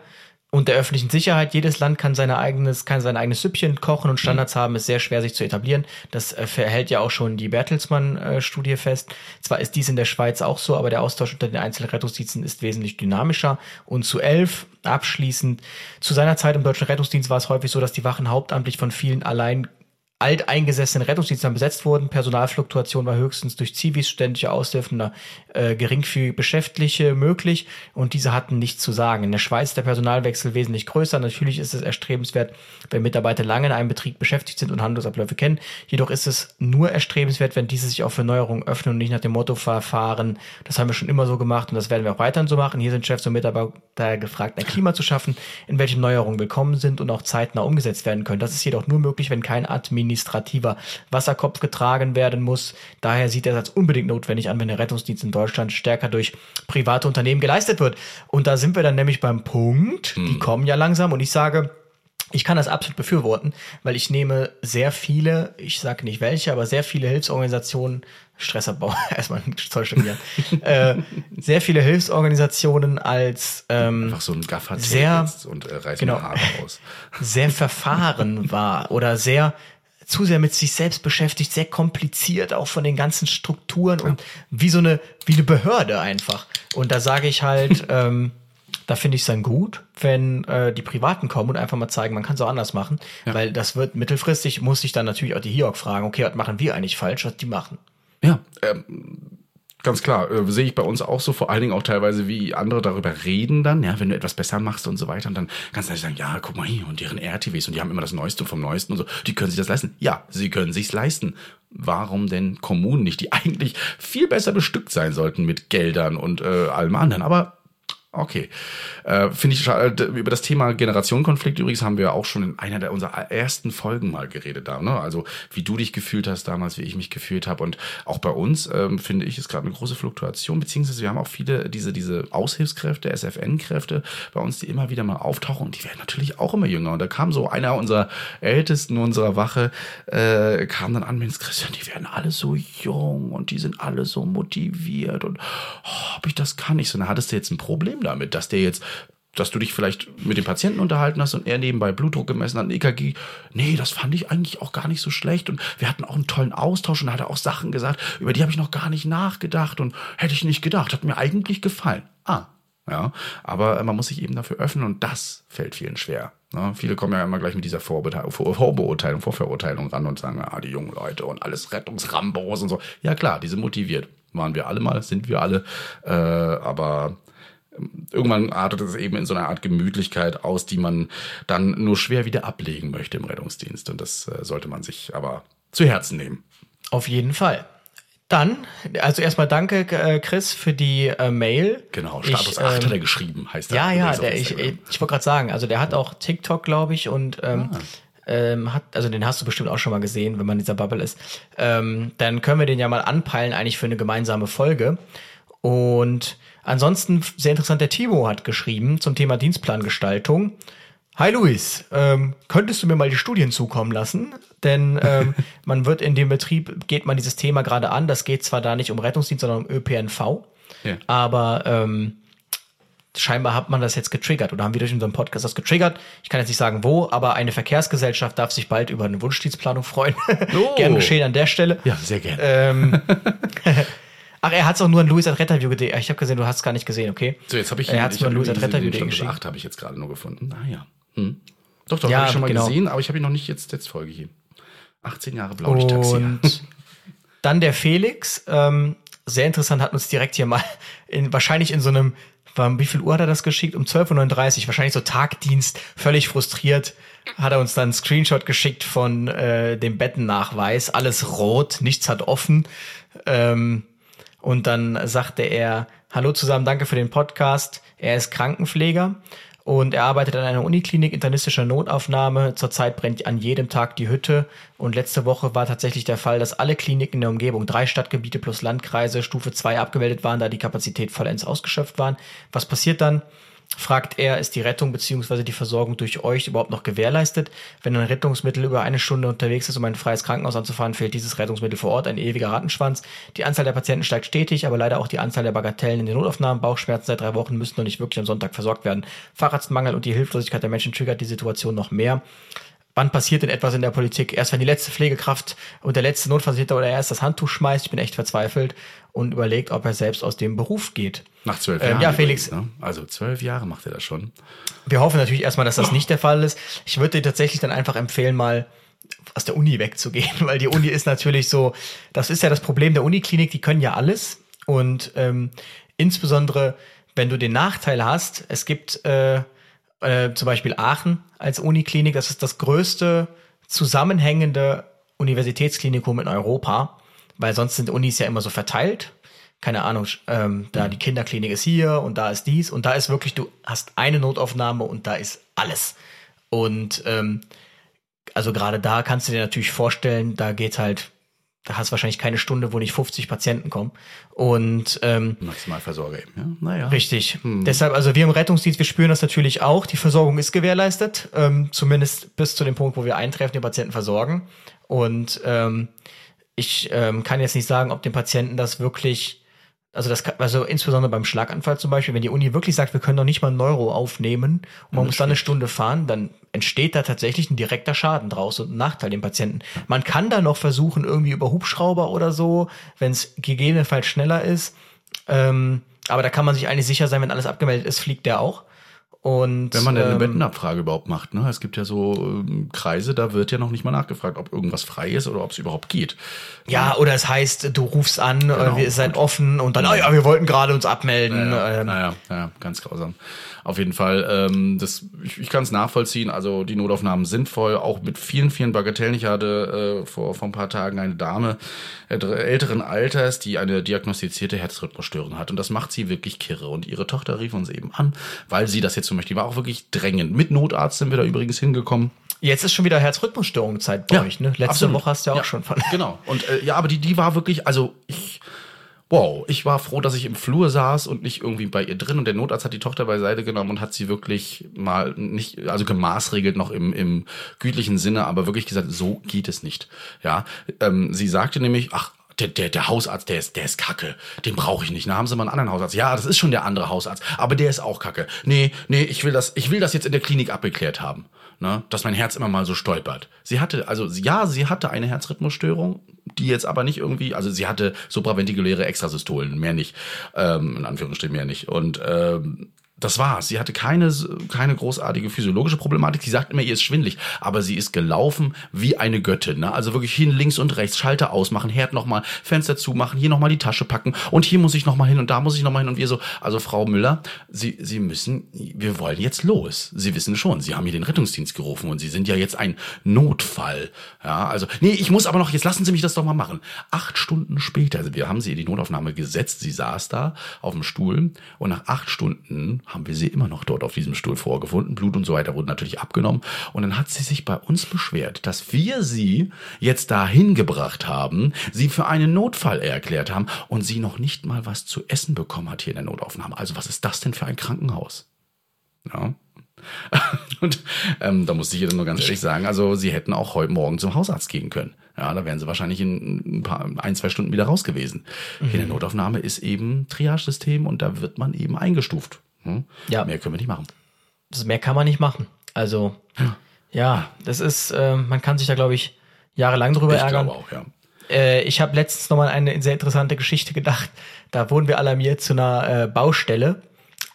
S2: und der öffentlichen Sicherheit. Jedes Land kann, seine eigenes, kann sein eigenes Süppchen kochen und Standards mhm. haben, ist sehr schwer sich zu etablieren. Das äh, verhält ja auch schon die Bertelsmann-Studie fest. Zwar ist dies in der Schweiz auch so, aber der Austausch unter den einzelnen Rettungsdiensten ist wesentlich dynamischer. Und zu elf, abschließend, zu seiner Zeit im Deutschen Rettungsdienst war es häufig so, dass die Wachen hauptamtlich von vielen allein alteingesessenen Rettungsdiensten besetzt wurden. Personalfluktuation war höchstens durch Zivis, studentische Aushilfen, äh, geringfügig Beschäftigte möglich und diese hatten nichts zu sagen. In der Schweiz ist der Personalwechsel wesentlich größer. Natürlich ist es erstrebenswert, wenn Mitarbeiter lange in einem Betrieb beschäftigt sind und Handlungsabläufe kennen. Jedoch ist es nur erstrebenswert, wenn diese sich auch für Neuerungen öffnen und nicht nach dem Motto verfahren, das haben wir schon immer so gemacht und das werden wir auch weiterhin so machen. Hier sind Chefs und Mitarbeiter gefragt, ein Klima zu schaffen, in welchem Neuerungen willkommen sind und auch zeitnah umgesetzt werden können. Das ist jedoch nur möglich, wenn kein administrativer Wasserkopf getragen werden muss. Daher sieht er es als unbedingt notwendig an, wenn der Rettungsdienst in Deutschland stärker durch private Unternehmen geleistet wird. Und da sind wir dann nämlich beim Punkt, hm. die kommen ja langsam und ich sage, Ich kann das absolut befürworten, weil ich nehme sehr viele, ich sage nicht welche, aber sehr viele Hilfsorganisationen, Stressabbau, erstmal ein Zoll studieren, äh, sehr viele Hilfsorganisationen als ähm,
S1: Einfach so ein Gaffer
S2: sehr,
S1: und äh,
S2: genau,
S1: Haare aus.
S2: sehr verfahren war oder sehr zu sehr mit sich selbst beschäftigt, sehr kompliziert auch von den ganzen Strukturen und wie so eine wie eine Behörde einfach. Und da sage ich halt, ähm, da finde ich es dann gut, wenn äh, die Privaten kommen und einfach mal zeigen, man kann es auch anders machen, weil das wird mittelfristig muss ich dann natürlich auch die HIOC fragen, okay, was machen wir eigentlich falsch, was die machen.
S1: Ja, ähm, ganz klar, äh, sehe ich bei uns auch so, vor allen Dingen auch teilweise, wie andere darüber reden dann, ja, wenn du etwas besser machst und so weiter und dann kannst du sagen, ja, guck mal hier und deren RTWs und die haben immer das Neueste vom Neuesten und so, die können sich das leisten. Ja, sie können sich's leisten. Warum denn Kommunen nicht, die eigentlich viel besser bestückt sein sollten mit Geldern und äh, allem anderen, aber Okay. Äh, Finde ich schade. Über das Thema Generationenkonflikt übrigens haben wir auch schon in einer der unserer ersten Folgen mal geredet da. Ne? Also wie du dich gefühlt hast damals, wie ich mich gefühlt habe. Und auch bei uns, ähm, finde ich, ist gerade eine große Fluktuation, beziehungsweise wir haben auch viele diese, diese Aushilfskräfte, SFN-Kräfte bei uns, die immer wieder mal auftauchen und die werden natürlich auch immer jünger. Und da kam so einer unserer Ältesten unserer Wache, äh, kam dann an, Mensch, Christian, die werden alle so jung und die sind alle so motiviert und oh, ob ich das kann. Ich so, na, hattest du jetzt ein Problem damit, dass der jetzt dass du dich vielleicht mit dem Patienten unterhalten hast und er nebenbei Blutdruck gemessen hat, ein EKG. Nee, das fand ich eigentlich auch gar nicht so schlecht. Und wir hatten auch einen tollen Austausch und da hat er auch Sachen gesagt, über die habe ich noch gar nicht nachgedacht und hätte ich nicht gedacht. Hat mir eigentlich gefallen. Ah, ja. Aber man muss sich eben dafür öffnen und das fällt vielen schwer. Ja, viele kommen ja immer gleich mit dieser Vorbeurteilung, Vorbeurteilung, Vorverurteilung ran und sagen, ah, die jungen Leute und alles Rettungsrambos und so. Ja klar, die sind motiviert. Waren wir alle mal, sind wir alle. Äh, aber irgendwann artet es eben in so einer Art Gemütlichkeit aus, die man dann nur schwer wieder ablegen möchte im Rettungsdienst. Und das äh, sollte man sich aber zu Herzen nehmen.
S2: Auf jeden Fall. Dann, also erstmal danke, äh, Chris, für die äh, Mail.
S1: Genau, Status ich, 8 ähm, hat er geschrieben, heißt er.
S2: Ja, ja, der, ich, ich, ich wollte gerade sagen, also der hat auch TikTok, glaube ich, und ähm, ah. ähm, hat, also den hast du bestimmt auch schon mal gesehen, wenn man in dieser Bubble ist. Ähm, dann können wir den ja mal anpeilen, eigentlich für eine gemeinsame Folge. Und ansonsten sehr interessant, der Timo hat geschrieben zum Thema Dienstplangestaltung. Hi Luis, ähm, könntest du mir mal die Studien zukommen lassen? Denn ähm, man wird in dem Betrieb, geht man dieses Thema gerade an. Das geht zwar da nicht um Rettungsdienst, sondern um ÖPNV. Ja. Aber ähm, scheinbar hat man das jetzt getriggert oder haben wir durch unseren Podcast das getriggert. Ich kann jetzt nicht sagen wo, aber eine Verkehrsgesellschaft darf sich bald über eine Wunschdienstplanung freuen. Oh. Gern geschehen an der Stelle.
S1: Ja, sehr gerne.
S2: Ähm, Ach, er hat es auch nur an Louis at Retterview Ich habe gesehen, du hast es gar nicht gesehen, okay?
S1: So, jetzt habe ich
S2: Er hat es nur an Louis at Retterview
S1: geschickt. 8 habe ich jetzt gerade nur gefunden. Ah ja. Hm. Doch, doch, ja, habe ich schon mal genau. gesehen, aber ich habe ihn noch nicht jetzt, jetzt Folge hier. 18 Jahre Blaulicht-Taxi.
S2: Und dann der Felix, ähm, sehr interessant, hat uns direkt hier mal in, wahrscheinlich in so einem, wie viel Uhr hat er das geschickt? Um 12.39 Uhr, wahrscheinlich so Tagdienst, völlig frustriert, hat er uns dann einen Screenshot geschickt von äh, dem Bettennachweis. Alles rot, nichts hat offen. Ähm, und dann sagte er, hallo zusammen, danke für den Podcast. Er ist Krankenpfleger und er arbeitet an einer Uniklinik internistischer Notaufnahme. Zurzeit brennt an jedem Tag die Hütte. Und letzte Woche war tatsächlich der Fall, dass alle Kliniken in der Umgebung, drei Stadtgebiete plus Landkreise, Stufe 2 abgemeldet waren, da die Kapazität vollends ausgeschöpft waren. Was passiert dann? Fragt er, ist die Rettung bzw. die Versorgung durch euch überhaupt noch gewährleistet? Wenn ein Rettungsmittel über eine Stunde unterwegs ist, um ein freies Krankenhaus anzufahren, fehlt dieses Rettungsmittel vor Ort, ein ewiger Rattenschwanz. Die Anzahl der Patienten steigt stetig, aber leider auch die Anzahl der Bagatellen in den Notaufnahmen. Bauchschmerzen seit drei Wochen müssen noch nicht wirklich am Sonntag versorgt werden. Fahrradsmangel und die Hilflosigkeit der Menschen triggert die Situation noch mehr wann passiert denn etwas in der Politik? Erst wenn die letzte Pflegekraft und der letzte Notfallsanitäter oder erst das Handtuch schmeißt, ich bin echt verzweifelt und überlegt, ob er selbst aus dem Beruf geht.
S1: Nach zwölf ähm, Jahren.
S2: ja, Felix.
S1: Übrigens, ne? Also zwölf Jahre macht er das schon.
S2: Wir hoffen natürlich erstmal, dass das nicht der Fall ist. Ich würde dir tatsächlich dann einfach empfehlen, mal aus der Uni wegzugehen, weil die Uni ist natürlich so, das ist ja das Problem der Uniklinik, die können ja alles und ähm, insbesondere, wenn du den Nachteil hast, es gibt äh, äh, zum Beispiel Aachen als Uniklinik, das ist das größte zusammenhängende Universitätsklinikum in Europa, weil sonst sind Unis ja immer so verteilt. Keine Ahnung, ähm, da die Kinderklinik ist hier und da ist dies und da ist wirklich, du hast eine Notaufnahme und da ist alles. Und ähm, also gerade da kannst du dir natürlich vorstellen, da geht halt da hast du wahrscheinlich keine Stunde, wo nicht 50 Patienten kommen. Und ähm,
S1: Maximalversorger eben, ja. Naja.
S2: Richtig. Hm. Deshalb, also wir im Rettungsdienst, wir spüren das natürlich auch. Die Versorgung ist gewährleistet, ähm, zumindest bis zu dem Punkt, wo wir eintreffen, den Patienten versorgen. Und ähm, ich ähm, kann jetzt nicht sagen, ob den Patienten das wirklich also das kann, also insbesondere beim Schlaganfall zum Beispiel, wenn die Uni wirklich sagt, wir können noch nicht mal ein Neuro aufnehmen und man muss dann eine Stunde fahren, dann entsteht da tatsächlich ein direkter Schaden draus und ein Nachteil dem Patienten. Man kann da noch versuchen, irgendwie über Hubschrauber oder so, wenn es gegebenenfalls schneller ist. Ähm, aber da kann man sich eigentlich sicher sein, wenn alles abgemeldet ist, fliegt der auch. Und,
S1: Wenn man denn eine ähm, Bettenabfrage überhaupt macht, ne? Es gibt ja so ähm, Kreise, da wird ja noch nicht mal nachgefragt, ob irgendwas frei ist oder ob es überhaupt geht.
S2: Ja, oder es heißt, du rufst an, genau, äh, wir seid offen und dann, ah ja, wir wollten gerade uns abmelden.
S1: Naja, ähm. naja, naja, ganz grausam. Auf jeden Fall, ähm, das, ich, ich kann es nachvollziehen. Also die Notaufnahmen sind voll, auch mit vielen, vielen Bagatellen. Ich hatte äh, vor, vor ein paar Tagen eine Dame älteren Alters, die eine diagnostizierte Herzrhythmusstörung hat. Und das macht sie wirklich kirre. Und ihre Tochter rief uns eben an, weil sie das jetzt so möchte. Die war auch wirklich drängend. Mit Notarzt sind wir da übrigens hingekommen.
S2: Jetzt ist schon wieder Herzrhythmusstörungszeit bei ja, euch, ne? Letzte absolut. Woche hast du ja auch ja, schon von.
S1: Genau. Und äh, ja, aber die, die war wirklich, also ich wow, ich war froh, dass ich im Flur saß und nicht irgendwie bei ihr drin. Und der Notarzt hat die Tochter beiseite genommen und hat sie wirklich mal nicht, also gemaßregelt noch im, im gütlichen Sinne, aber wirklich gesagt, so geht es nicht. Ja, ähm, sie sagte nämlich, ach, der, der, der Hausarzt, der ist, der ist kacke. Den brauche ich nicht. Da haben sie mal einen anderen Hausarzt. Ja, das ist schon der andere Hausarzt, aber der ist auch kacke. Nee, nee, ich will das, ich will das jetzt in der Klinik abgeklärt haben. Ne, dass mein Herz immer mal so stolpert. Sie hatte, also ja, sie hatte eine Herzrhythmusstörung, die jetzt aber nicht irgendwie, also sie hatte supraventrikuläre Extrasystolen, mehr nicht, ähm, in Anführungsstrichen mehr nicht. Und ähm, das war's. Sie hatte keine, keine großartige physiologische Problematik. Sie sagt immer, ihr ist schwindlig. Aber sie ist gelaufen wie eine Göttin. Ne? Also wirklich hin, links und rechts, Schalter ausmachen, Herd nochmal, Fenster zumachen, hier nochmal die Tasche packen und hier muss ich nochmal hin und da muss ich nochmal hin. Und wir so, also Frau Müller, Sie, Sie müssen, wir wollen jetzt los. Sie wissen schon, Sie haben hier den Rettungsdienst gerufen und Sie sind ja jetzt ein Notfall. Ja, also, nee, ich muss aber noch, jetzt lassen Sie mich das doch mal machen. Acht Stunden später, also wir haben sie in die Notaufnahme gesetzt. Sie saß da auf dem Stuhl und nach acht Stunden haben wir sie immer noch dort auf diesem Stuhl vorgefunden. Blut und so weiter wurden natürlich abgenommen. Und dann hat sie sich bei uns beschwert, dass wir sie jetzt dahin gebracht haben, sie für einen Notfall erklärt haben und sie noch nicht mal was zu essen bekommen hat hier in der Notaufnahme. Also was ist das denn für ein Krankenhaus? Ja. und ähm, da musste ich ihr dann nur ganz ehrlich sagen, also sie hätten auch heute Morgen zum Hausarzt gehen können. Ja, da wären sie wahrscheinlich in ein paar, ein, zwei Stunden wieder raus gewesen. Mhm. In der mhm. Notaufnahme ist eben Triage-System und da wird man eben eingestuft. Hm? Ja. Mehr können wir nicht machen.
S2: Das mehr kann man nicht machen. Also, ja, ja das ist, äh, man kann sich da, glaube ich, jahrelang drüber ich ärgern. Auch, ja. Äh, ich habe letztens nochmal eine sehr interessante Geschichte gedacht. Da wurden wir alarmiert zu einer äh, Baustelle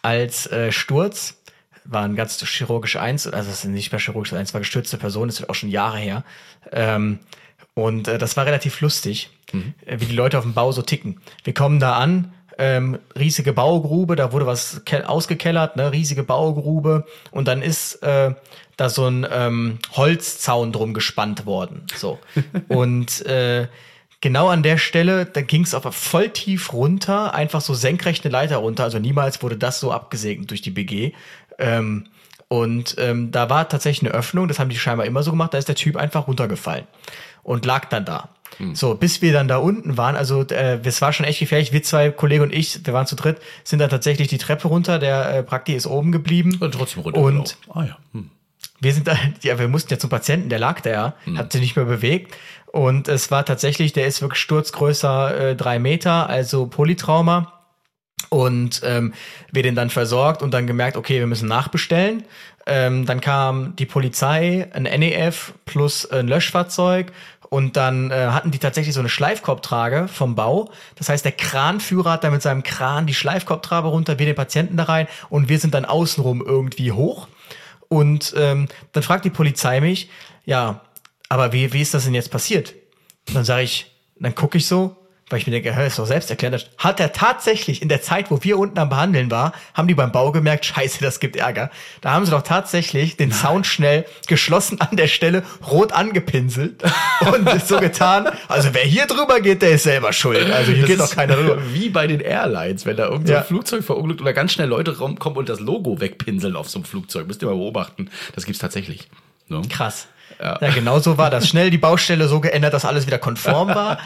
S2: als äh, Sturz. War ein ganz chirurgisch eins, also es ist nicht mehr chirurgisch eins, war gestürzte Person, das ist auch schon Jahre her. Ähm, und äh, das war relativ lustig, mhm. Äh, wie die Leute auf dem Bau so ticken. Wir kommen da an, ähm, riesige Baugrube, da wurde was ausgekellert, ne, riesige Baugrube und dann ist äh, da so ein ähm, Holzzaun drum gespannt worden. So. und äh, genau an der Stelle, da ging es aber voll tief runter, einfach so senkrecht eine Leiter runter. Also niemals wurde das so abgesegnet durch die BG. Ähm, und ähm, da war tatsächlich eine Öffnung, das haben die scheinbar immer so gemacht, da ist der Typ einfach runtergefallen und lag dann da. Hm. So, bis wir dann da unten waren, also äh, es war schon echt gefährlich, wir zwei Kollegen und ich, wir waren zu dritt, sind dann tatsächlich die Treppe runter, der äh, Prakti ist oben geblieben.
S1: Und trotzdem runter.
S2: Und ah, ja. Hm. wir sind da, ja, wir mussten ja zum Patienten, der lag da ja, hm. hat sich nicht mehr bewegt. Und es war tatsächlich, der ist wirklich sturzgrößer äh, drei Meter, also Polytrauma und ähm, wir den dann versorgt und dann gemerkt, okay, wir müssen nachbestellen. Ähm, dann kam die Polizei, ein NEF plus ein Löschfahrzeug und dann äh, hatten die tatsächlich so eine Schleifkorbtrage vom Bau. Das heißt, der Kranführer hat da mit seinem Kran die Schleifkorbtrage runter, wir den Patienten da rein und wir sind dann außenrum irgendwie hoch. Und ähm, dann fragt die Polizei mich, ja, aber wie, wie ist das denn jetzt passiert? Und dann sage ich, dann gucke ich so, weil ich mir denke, hör, ist doch selbst erklärt, hat er tatsächlich in der Zeit, wo wir unten am Behandeln war, haben die beim Bau gemerkt, scheiße, das gibt Ärger. Da haben sie doch tatsächlich den Sound schnell geschlossen an der Stelle, rot angepinselt und so getan, also wer hier drüber geht, der ist selber schuld. Also hier das geht doch keiner rüber.
S1: Wie bei den Airlines, wenn da irgendein ja. Flugzeug verunglückt oder ganz schnell Leute kommen und das Logo wegpinseln auf so einem Flugzeug. Müsst ihr mal beobachten. Das gibt's tatsächlich.
S2: So. Krass. Ja. ja, genau so war das. Schnell die Baustelle so geändert, dass alles wieder konform war.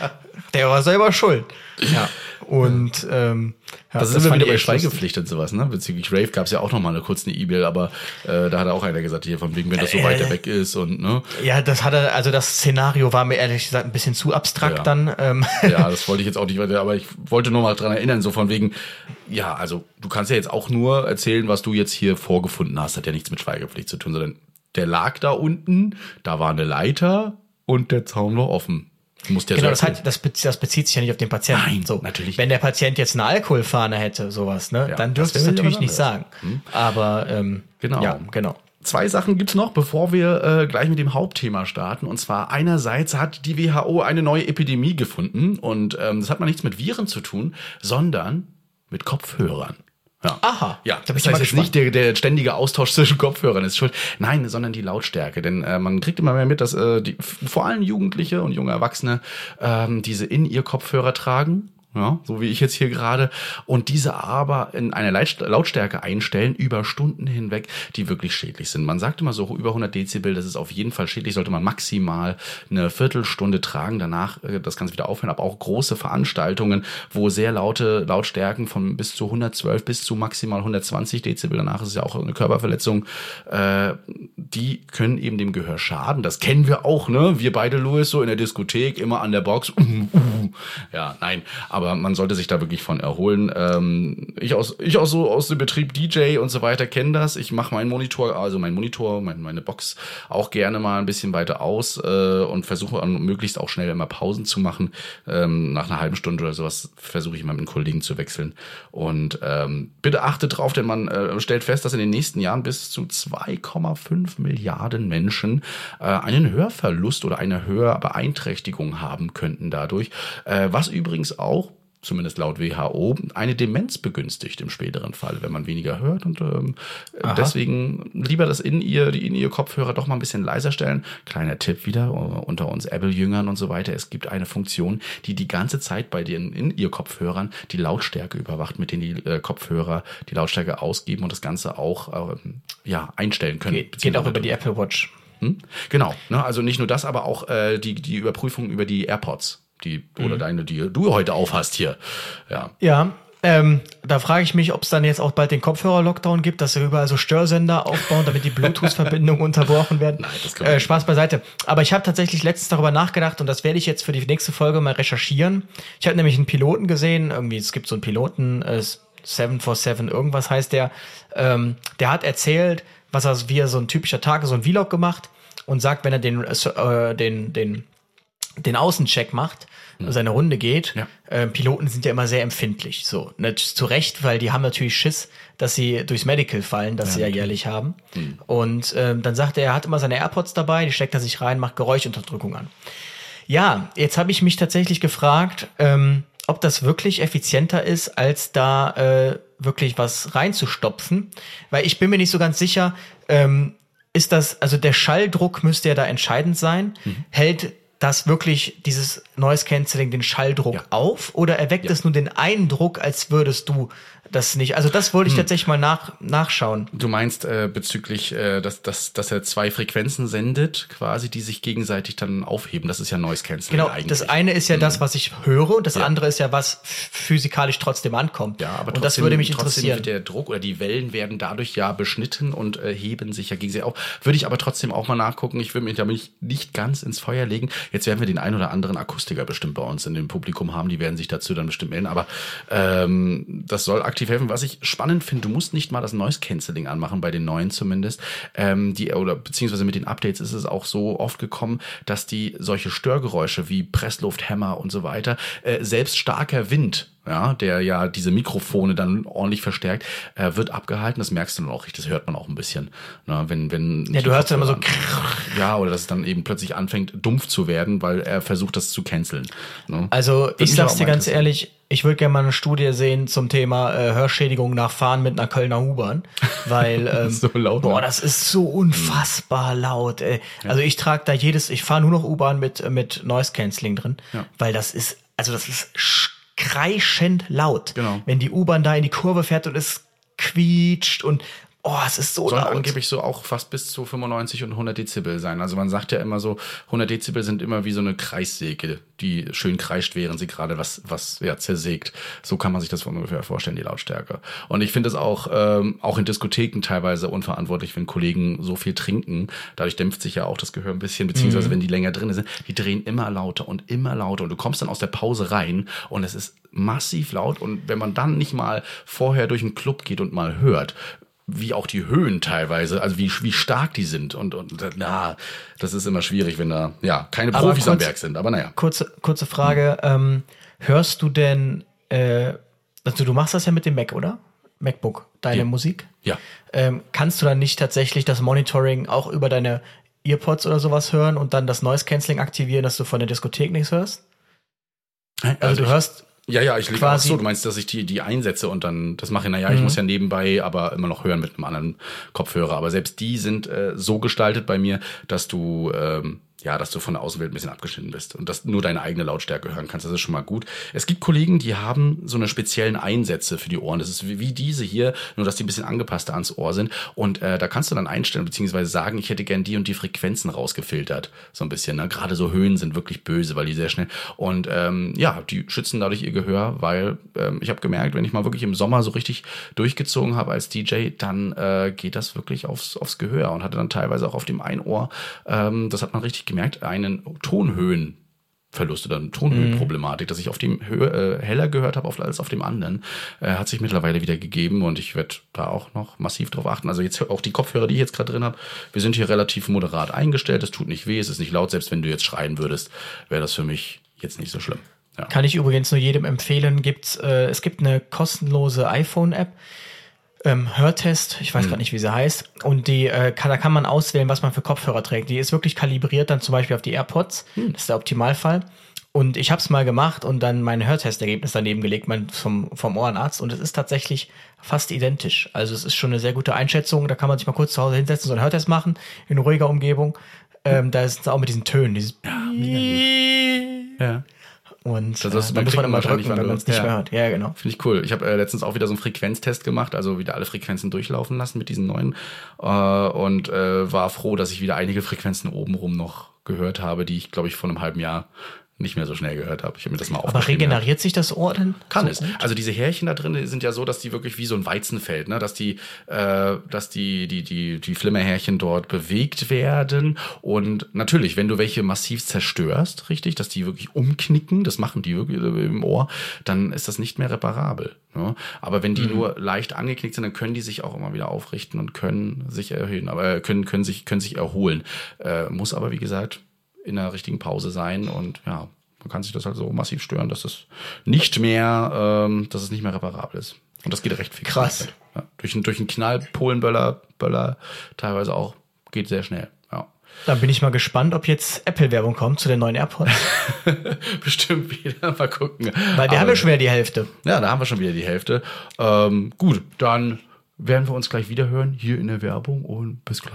S2: Der war selber schuld. Ja. Und ähm,
S1: ja, das, das ist immer wieder bei Schweigepflicht und sowas, ne? Bezüglich Rave gab es ja auch noch mal eine kurze E-Mail, aber äh, da hat auch einer gesagt, hier von wegen, wenn das so äh, weiter weg ist und ne.
S2: Ja, das hatte, also das Szenario war mir ehrlich gesagt ein bisschen zu abstrakt ja. dann.
S1: Ähm. Ja, das wollte ich jetzt auch nicht weiter, aber ich wollte nur mal dran erinnern, so von wegen, ja, also du kannst ja jetzt auch nur erzählen, was du jetzt hier vorgefunden hast, hat ja nichts mit Schweigepflicht zu tun, sondern der lag da unten, da war eine Leiter und der Zaun war offen.
S2: Muss der genau, das, hat, das, das, bezieht sich ja nicht auf den Patienten.
S1: Nein, so. natürlich.
S2: Wenn der Patient jetzt eine Alkoholfahne hätte, sowas, ne, ja, dann dürfte es natürlich nicht sagen. Hm? Aber ähm,
S1: genau. Ja, genau. Zwei Sachen gibt's noch, bevor wir äh, gleich mit dem Hauptthema starten. Und zwar einerseits hat die WHO eine neue Epidemie gefunden und ähm, das hat mal nichts mit Viren zu tun, sondern mit Kopfhörern.
S2: Ja. Aha.
S1: Ja, da das heißt jetzt nicht der, der ständige Austausch zwischen Kopfhörern ist schuld. Nein, sondern die Lautstärke. Denn äh, man kriegt immer mehr mit, dass äh, die, vor allem Jugendliche und junge Erwachsene ähm, diese in ihr Kopfhörer tragen ja, so wie ich jetzt hier gerade, und diese aber in eine Lautstärke einstellen über Stunden hinweg, die wirklich schädlich sind. Man sagt immer so über 100 Dezibel, das ist auf jeden Fall schädlich, sollte man maximal eine Viertelstunde tragen, danach äh, das Ganze wieder aufhören, aber auch große Veranstaltungen, wo sehr laute Lautstärken von bis zu 112 bis zu maximal 120 Dezibel, danach ist es ja auch eine Körperverletzung, äh, die können eben dem Gehör schaden. Das kennen wir auch, ne? Wir beide, Louis, so in der Diskothek, immer an der Box. Ja, nein, aber aber man sollte sich da wirklich von erholen. Ähm, ich aus ich aus so aus dem Betrieb DJ und so weiter kenne das. Ich mache meinen Monitor, also mein Monitor, mein, meine Box auch gerne mal ein bisschen weiter aus äh, und versuche möglichst auch schnell immer Pausen zu machen. Ähm, nach einer halben Stunde oder sowas versuche ich immer mit einem Kollegen zu wechseln. Und ähm, bitte achtet drauf, denn man äh, stellt fest, dass in den nächsten Jahren bis zu 2,5 Milliarden Menschen äh, einen Hörverlust oder eine Hörbeeinträchtigung haben könnten dadurch. Äh, was übrigens auch zumindest laut WHO, eine Demenz begünstigt im späteren Fall, wenn man weniger hört. Und ähm, deswegen lieber das in ihr, die in ihr Kopfhörer doch mal ein bisschen leiser stellen. Kleiner Tipp wieder äh, unter uns Apple-Jüngern und so weiter. Es gibt eine Funktion, die die ganze Zeit bei den in ihr Kopfhörern die Lautstärke überwacht, mit denen die äh, Kopfhörer die Lautstärke ausgeben und das Ganze auch äh, ja einstellen können.
S2: Geht, geht auch über die Apple Watch.
S1: Hm? Genau, ne? also nicht nur das, aber auch äh, die, die Überprüfung über die AirPods die oder mhm. deine, die du heute aufhast hier. Ja.
S2: Ja. Ähm, da frage ich mich, ob es dann jetzt auch bald den Kopfhörer-Lockdown gibt, dass wir überall so Störsender aufbauen, damit die Bluetooth-Verbindungen unterbrochen werden. Nein, das kann äh, Spaß beiseite. Aber ich habe tatsächlich letztens darüber nachgedacht und das werde ich jetzt für die nächste Folge mal recherchieren. Ich habe nämlich einen Piloten gesehen, irgendwie, es gibt so einen Piloten, äh, 747 irgendwas heißt der, ähm, der hat erzählt, was er, wie er so ein typischer Tag, so ein Vlog gemacht und sagt, wenn er den, äh, den, den den Außencheck macht, mhm. seine Runde geht. Ja. Äh, Piloten sind ja immer sehr empfindlich, so ne, zu Recht, weil die haben natürlich Schiss, dass sie durchs Medical fallen, das ja, sie ja jährlich haben. Mhm. Und ähm, dann sagt er, er hat immer seine AirPods dabei, die steckt er sich rein, macht Geräuschunterdrückung an. Ja, jetzt habe ich mich tatsächlich gefragt, ähm, ob das wirklich effizienter ist, als da äh, wirklich was reinzustopfen, weil ich bin mir nicht so ganz sicher. Ähm, ist das, also der Schalldruck müsste ja da entscheidend sein. Mhm. Hält das wirklich dieses Noise Cancelling den Schalldruck ja. auf oder erweckt ja. es nur den Eindruck, als würdest du das nicht. Also das wollte ich hm. tatsächlich mal nach, nachschauen.
S1: Du meinst äh, bezüglich, äh, dass, dass, dass er zwei Frequenzen sendet, quasi, die sich gegenseitig dann aufheben. Das ist ja Noise Cancelling.
S2: Genau, eigentlich. das eine ist ja hm. das, was ich höre und das ja. andere ist ja, was physikalisch trotzdem ankommt.
S1: Ja, aber trotzdem, und das würde mich interessieren. Der Druck oder die Wellen werden dadurch ja beschnitten und äh, heben sich ja gegenseitig auf. Würde ich aber trotzdem auch mal nachgucken. Ich würde mich damit nicht ganz ins Feuer legen. Jetzt werden wir den ein oder anderen Akustiker bestimmt bei uns in dem Publikum haben. Die werden sich dazu dann bestimmt melden. Aber ähm, das soll aktiv aktiv helfen. Was ich spannend finde, du musst nicht mal das Noise Cancelling anmachen, bei den neuen zumindest. Ähm, die, oder beziehungsweise mit den Updates ist es auch so oft gekommen, dass die solche Störgeräusche wie Pressluft, Hämmer und so weiter, äh, selbst starker Wind ja, der ja diese Mikrofone dann ordentlich verstärkt, äh, wird abgehalten. Das merkst du dann auch richtig, das hört man auch ein bisschen. Ne? Wenn, wenn
S2: ja, du hörst dann immer so
S1: ja, oder dass es dann eben plötzlich anfängt, dumpf zu werden, weil er versucht, das zu canceln.
S2: Ne? Also Würde ich sag's dir ganz ehrlich, ich würde gerne mal eine Studie sehen zum Thema äh, Hörschädigung nach Fahren mit einer Kölner U-Bahn, weil ähm, so laut, boah, ne? das ist so unfassbar laut. Ey. Ja. Also ich trage da jedes, ich fahre nur noch U-Bahn mit mit Noise Cancelling drin, ja. weil das ist, also das ist kreischend laut, genau. wenn die U-Bahn da in die Kurve fährt und es quietscht und Oh, es ist so
S1: Sollen
S2: laut.
S1: angeblich so auch fast bis zu 95 und 100 Dezibel sein. Also man sagt ja immer so, 100 Dezibel sind immer wie so eine Kreissäge, die schön kreischt, während sie gerade was, was ja, zersägt. So kann man sich das ungefähr vorstellen, die Lautstärke. Und ich finde es auch, ähm, auch in Diskotheken teilweise unverantwortlich, wenn Kollegen so viel trinken. Dadurch dämpft sich ja auch das Gehör ein bisschen, beziehungsweise
S2: Mhm.
S1: wenn die länger drin sind, die drehen immer lauter und immer lauter. Und du kommst dann aus der Pause rein und es ist massiv laut. Und wenn man dann nicht mal vorher durch einen Club geht und mal hört, wie auch die Höhen teilweise, also wie, wie stark die sind. Und, und na, das ist immer schwierig, wenn da ja keine
S2: Aber
S1: Profis am
S2: kurz-
S1: Werk sind. Aber naja.
S2: Kurze, kurze Frage. Ähm, hörst du denn, äh, also du machst das ja mit dem Mac, oder? MacBook, deine
S1: Ja.
S2: Musik?
S1: Ja.
S2: Ähm, kannst du dann nicht tatsächlich das Monitoring auch über deine Earpods oder sowas hören und dann das Noise Cancelling aktivieren, dass du von der Diskothek nichts hörst? Also, du
S1: ich,
S2: hörst,
S1: Ja, ja, ich lege auch so. Du meinst, dass ich die, die einsetze und dann das mache. Naja, ich
S2: Mhm.
S1: muss ja nebenbei aber immer noch hören mit einem anderen Kopfhörer. Aber selbst die sind äh, so gestaltet bei mir, dass du ähm, ja, dass du von der Außenwelt ein bisschen abgeschnitten bist und dass nur deine eigene Lautstärke hören kannst. Das ist schon mal gut. Es gibt Kollegen, die haben so eine speziellen Einsätze für die Ohren. Das ist wie, diese hier, nur dass die ein bisschen angepasster ans Ohr sind. Und äh, da kannst du dann einstellen beziehungsweise sagen, ich hätte gern die und die Frequenzen rausgefiltert. So ein bisschen. Ne? Gerade so Höhen sind wirklich böse, weil die sehr schnell. Und ähm, ja, die schützen dadurch ihr Gehör, weil ähm, ich habe gemerkt, wenn ich mal wirklich im Sommer so richtig durchgezogen habe als DJ, dann äh, geht das wirklich aufs, aufs Gehör und hatte dann teilweise auch auf dem einen Ohr, ähm, das hat man richtig gemerkt, einen Tonhöhen. Verlust oder eine Tonhöhenproblematik, dass ich auf dem Höhe, äh, heller gehört habe als auf dem anderen, äh, hat sich mittlerweile wieder gegeben und ich werde da auch noch massiv drauf achten. Also jetzt auch die Kopfhörer, die ich jetzt gerade drin habe, wir sind hier relativ moderat eingestellt, es tut nicht weh, es ist nicht laut, selbst wenn du jetzt schreien würdest, wäre das für mich jetzt nicht so schlimm. Ja.
S2: kann ich übrigens nur jedem empfehlen, gibt's, äh, es gibt eine kostenlose iPhone-App, ähm, Hörtest, ich weiß
S1: Mhm.
S2: gerade nicht, wie sie heißt. Und die äh, kann, da kann man auswählen, was man für Kopfhörer trägt. Die ist wirklich kalibriert dann zum Beispiel auf die AirPods.
S1: Hm.
S2: Das ist der Optimalfall. Und ich habe es mal gemacht und dann mein Hörtestergebnis daneben gelegt, mein, vom, vom Ohrenarzt. Und es ist tatsächlich fast identisch. Also es ist schon eine sehr gute Einschätzung. Da kann man sich mal kurz zu Hause hinsetzen, so einen Hörtest machen, in ruhiger Umgebung. Ähm, da ist es auch mit diesen Tönen, dieses
S1: Ja.
S2: Und
S1: Das
S2: äh,
S1: ist-
S2: da muss man immer drücken, wenn man es nicht
S1: ja.
S2: mehr hört. Ja, genau.
S1: Finde ich cool. Ich habe äh, letztens auch wieder so einen Frequenztest gemacht, also wieder alle Frequenzen durchlaufen lassen mit diesen neuen äh, und äh, war froh, dass ich wieder einige Frequenzen obenrum noch gehört habe, die ich, glaube ich, vor einem halben Jahr nicht mehr so schnell gehört habe. Ich habe mir das mal
S2: Aber regeneriert sich das Ohr denn?
S1: Kann
S2: so
S1: es.
S2: gut?
S1: Also diese Härchen da drin sind ja so, dass die wirklich wie so ein Weizenfeld, ne, dass die, äh, dass die, die, die, die Flimmerhärchen dort bewegt werden. Und natürlich, wenn du welche massiv zerstörst, richtig, dass die wirklich umknicken, das machen die wirklich im Ohr, dann ist das nicht mehr reparabel. Ne? Aber wenn die nur leicht angeknickt sind, dann können die sich auch immer wieder aufrichten und können sich erhöhen, aber äh, können, können sich, können sich erholen. Äh, muss aber, wie gesagt, in der richtigen Pause sein und ja, man kann sich das halt so massiv stören, dass es nicht mehr, ähm, dass es nicht mehr reparabel ist. Und das geht recht viel.
S2: Krass.
S1: Ja, durch, einen- durch einen Knall, Polenböller, Böller teilweise auch, geht sehr schnell. Ja.
S2: Dann bin ich mal gespannt, ob jetzt Apple-Werbung kommt zu den neuen AirPods.
S1: Bestimmt wieder. Mal gucken.
S2: Weil wir
S1: Aber-
S2: haben ja schon wieder die Hälfte.
S1: Ja, da haben wir schon wieder die Hälfte. Ähm, gut, dann werden wir uns gleich wieder hören hier in der Werbung und bis gleich.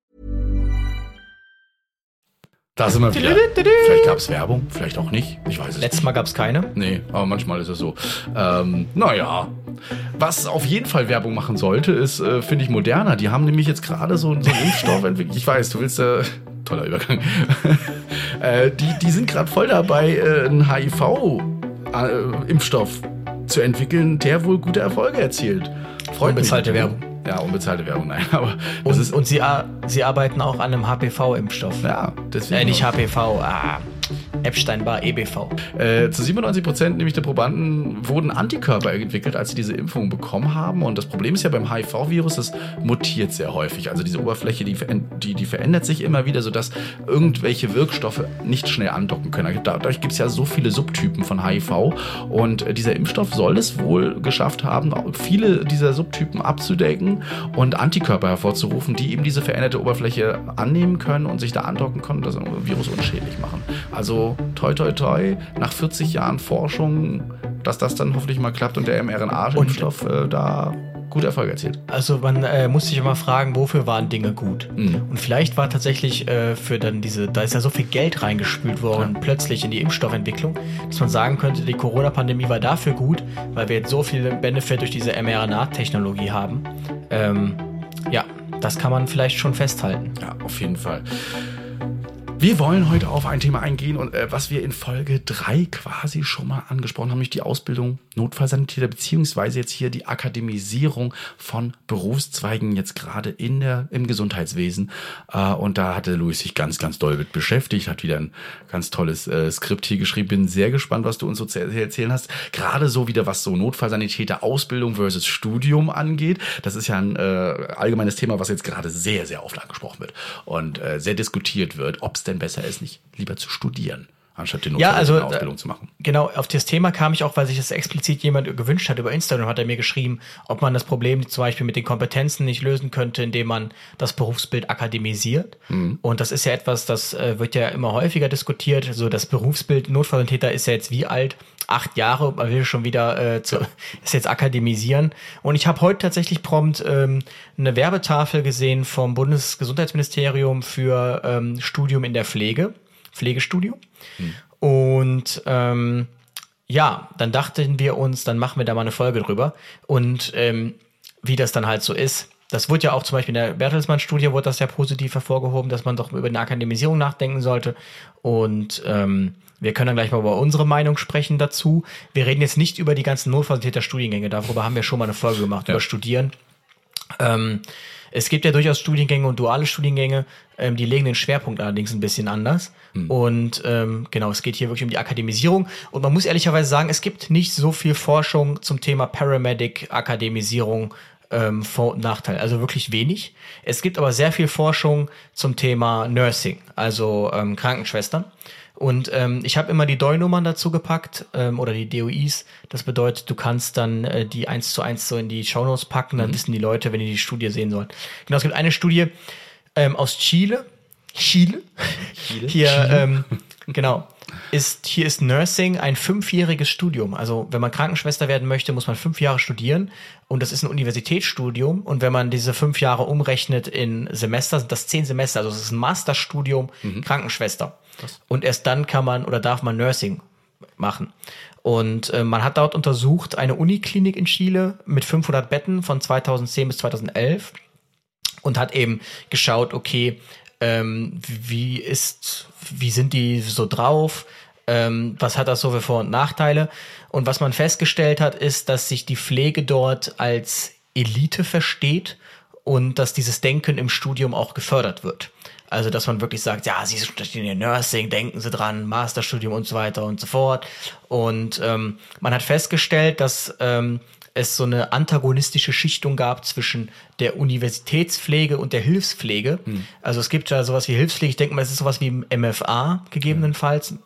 S1: Da sind wir wieder. Vielleicht gab es Werbung, vielleicht auch nicht. Ich weiß es nicht.
S2: Letztes Mal gab es keine.
S1: Nee, aber manchmal ist es so. Ähm, naja. Was auf jeden Fall Werbung machen sollte, ist, äh, finde ich, Moderna. Die haben nämlich jetzt gerade so, so einen Impfstoff entwickelt. Ich weiß, du willst äh, toller Übergang. äh, die, die sind gerade voll dabei, äh, einen HIV-Impfstoff zu entwickeln, der wohl gute Erfolge erzielt. Freut mich.
S2: Unbezahlte Werbung.
S1: Ja, unbezahlte Werbung, nein. Aber
S2: Und, und sie, sie arbeiten auch an einem HPV-Impfstoff.
S1: ja, deswegen.
S2: Äh, nicht HPV, ah, Epstein-Barr, EBV.
S1: Äh, zu 97 Prozent nämlich der Probanden wurden Antikörper entwickelt, als sie diese Impfung bekommen haben. Und das Problem ist ja beim HIV-Virus, das mutiert sehr häufig. Also diese Oberfläche, die, die, die verändert sich immer wieder, sodass irgendwelche Wirkstoffe nicht schnell andocken können. Dadurch gibt es ja so viele Subtypen von HIV. Und dieser Impfstoff soll es wohl geschafft haben, viele dieser Subtypen abzudecken und Antikörper hervorzurufen, die eben diese veränderte Oberfläche annehmen können und sich da andocken können und das Virus unschädlich machen. Also toi toi toi, nach 40 Jahren Forschung, dass das dann hoffentlich mal klappt und der mRNA-Impfstoff äh, da gute Erfolge erzielt.
S2: Also man äh, muss sich immer fragen, wofür waren Dinge gut? Mhm. Und vielleicht war tatsächlich äh, für dann diese, da ist ja so viel Geld reingespült worden, ja. plötzlich in die Impfstoffentwicklung, dass man sagen könnte, die Corona-Pandemie war dafür gut, weil wir jetzt so viel Benefit durch diese mRNA-Technologie haben. Ähm, ja, das kann man vielleicht schon festhalten.
S1: Ja, auf jeden Fall. Wir wollen heute auf ein Thema eingehen und äh, was wir in Folge 3 quasi schon mal angesprochen haben, nämlich die Ausbildung Notfallsanitäter beziehungsweise jetzt hier die Akademisierung von Berufszweigen jetzt gerade in der im Gesundheitswesen äh, und da hatte Luis sich ganz ganz doll mit beschäftigt, hat wieder ein ganz tolles äh, Skript hier geschrieben. Bin sehr gespannt, was du uns so zu erzählen hast. Gerade so wieder was so Notfallsanitäter Ausbildung versus Studium angeht. Das ist ja ein äh, allgemeines Thema, was jetzt gerade sehr sehr oft angesprochen wird und äh, sehr diskutiert wird, ob es denn besser ist, nicht lieber zu studieren? anstatt die
S2: ja, also,
S1: Ausbildung zu machen.
S2: Genau, auf das Thema kam ich auch, weil sich das explizit jemand gewünscht hat. Über Instagram hat er mir geschrieben, ob man das Problem zum Beispiel mit den Kompetenzen nicht lösen könnte, indem man das Berufsbild akademisiert. Mhm. Und das ist ja etwas, das äh, wird ja immer häufiger diskutiert. So das Berufsbild Notfalltäter ist ja jetzt wie alt? Acht Jahre, man will schon wieder äh, zu, ist jetzt akademisieren. Und ich habe heute tatsächlich prompt ähm, eine Werbetafel gesehen vom Bundesgesundheitsministerium für ähm, Studium in der Pflege. Pflegestudio. Hm. Und ähm, ja, dann dachten wir uns, dann machen wir da mal eine Folge drüber. Und ähm, wie das dann halt so ist. Das wurde ja auch zum Beispiel in der Bertelsmann-Studie wurde das ja positiv hervorgehoben, dass man doch über eine Akademisierung nachdenken sollte. Und ähm, wir können dann gleich mal über unsere Meinung sprechen dazu. Wir reden jetzt nicht über die ganzen Notfalltäter-Studiengänge, darüber haben wir schon mal eine Folge gemacht, ja. über Studieren. Ähm, es gibt ja durchaus Studiengänge und duale Studiengänge, ähm, die legen den Schwerpunkt allerdings ein bisschen anders. Mhm. Und ähm, genau, es geht hier wirklich um die Akademisierung. Und man muss ehrlicherweise sagen, es gibt nicht so viel Forschung zum Thema Paramedic-Akademisierung ähm, Vor- und Nachteil. Also wirklich wenig. Es gibt aber sehr viel Forschung zum Thema Nursing, also ähm, Krankenschwestern. Und ähm, ich habe immer die DOI-Nummern dazu gepackt ähm, oder die DOIs. Das bedeutet, du kannst dann äh, die eins zu eins so in die Shownotes packen, dann mhm. wissen die Leute, wenn die die Studie sehen sollen. Genau, es gibt eine Studie ähm, aus Chile. Chile? Chile? Hier, Chile? Ähm, genau. Ist, hier ist Nursing ein fünfjähriges Studium. Also wenn man Krankenschwester werden möchte, muss man fünf Jahre studieren. Und das ist ein Universitätsstudium. Und wenn man diese fünf Jahre umrechnet in Semester, sind das zehn Semester. Also es ist ein Masterstudium mhm. Krankenschwester. Krass. Und erst dann kann man oder darf man Nursing machen. Und äh, man hat dort untersucht eine Uniklinik in Chile mit 500 Betten von 2010 bis 2011 und hat eben geschaut, okay, ähm, wie ist, wie sind die so drauf? Ähm, was hat das so für Vor- und Nachteile? Und was man festgestellt hat, ist, dass sich die Pflege dort als Elite versteht und dass dieses Denken im Studium auch gefördert wird. Also, dass man wirklich sagt, ja, Sie studieren Nursing, denken Sie dran, Masterstudium und so weiter und so fort. Und ähm, man hat festgestellt, dass ähm, es so eine antagonistische Schichtung gab zwischen der Universitätspflege und der Hilfspflege. Hm. Also es gibt ja sowas wie Hilfspflege, ich denke mal, es ist sowas wie im MFA gegebenenfalls, ja.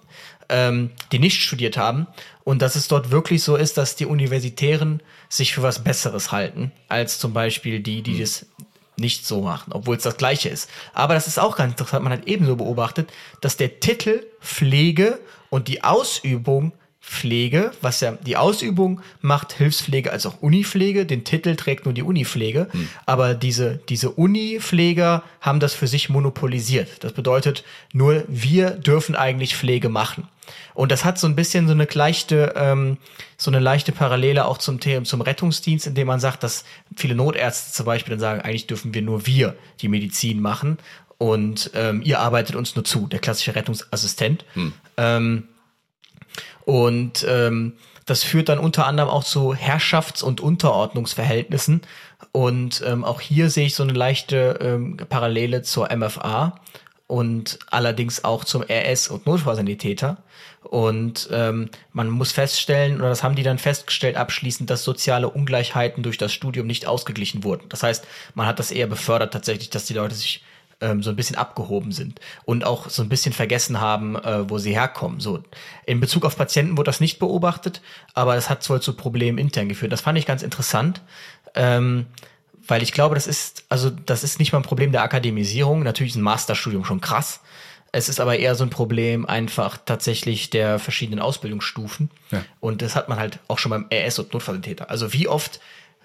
S2: ähm, die nicht studiert haben. Und dass es dort wirklich so ist, dass die Universitären sich für was Besseres halten, als zum Beispiel die, die hm. das nicht so machen, obwohl es das gleiche ist. Aber das ist auch ganz interessant, man hat ebenso beobachtet, dass der Titel Pflege und die Ausübung Pflege, was ja die Ausübung macht Hilfspflege als auch Unipflege, den Titel trägt nur die Unipflege, hm. aber diese, diese Unipfleger haben das für sich monopolisiert. Das bedeutet, nur wir dürfen eigentlich Pflege machen. Und das hat so ein bisschen so eine leichte, ähm, so eine leichte Parallele auch zum Thema, zum Rettungsdienst, indem man sagt, dass viele Notärzte zum Beispiel dann sagen, eigentlich dürfen wir nur wir die Medizin machen und ähm, ihr arbeitet uns nur zu, der klassische Rettungsassistent. Hm. Ähm, und ähm, das führt dann unter anderem auch zu Herrschafts- und Unterordnungsverhältnissen. Und ähm, auch hier sehe ich so eine leichte ähm, Parallele zur MFA. und allerdings auch zum RS und Notfallsanitäter. Und ähm, man muss feststellen, oder das haben die dann festgestellt abschließend, dass soziale Ungleichheiten durch das Studium nicht ausgeglichen wurden. Das heißt, man hat das eher befördert tatsächlich, dass die Leute sich ähm, so ein bisschen abgehoben sind und auch so ein bisschen vergessen haben, äh, wo sie herkommen. So in Bezug auf Patienten wurde das nicht beobachtet, aber es hat wohl zu Problemen intern geführt. Das fand ich ganz interessant. Ähm, weil ich glaube, das ist, also das ist nicht mal ein Problem der Akademisierung. Natürlich ist ein Masterstudium schon krass. Es ist aber eher so ein Problem einfach tatsächlich der verschiedenen Ausbildungsstufen. Ja. Und das hat man halt auch schon beim RS und Notfalltäter. Also wie oft,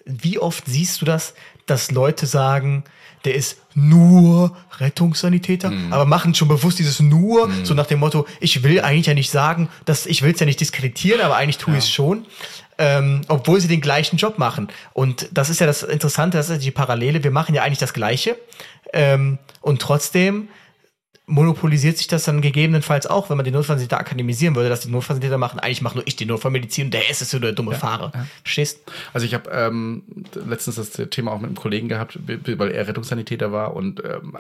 S2: wie oft siehst du das, dass Leute sagen, der ist nur Rettungssanitäter, mhm. aber machen schon bewusst dieses nur, mhm. so nach dem Motto, ich will eigentlich ja nicht sagen, dass ich will es ja nicht diskreditieren, aber eigentlich tue ja. ich es schon. Ähm, obwohl sie den gleichen Job machen. Und das ist ja das Interessante, das ist die Parallele. Wir machen ja eigentlich das Gleiche. Ähm, und trotzdem monopolisiert sich das dann gegebenenfalls auch, wenn man die Notfallsanitäter akademisieren würde, dass die Notfallsanitäter machen, eigentlich mache nur ich die Notfallmedizin und der ist es so der dumme ja, Fahrer. Ja. Verstehst?
S1: Also ich habe ähm, letztens das Thema auch mit einem Kollegen gehabt, weil er Rettungssanitäter war und ähm,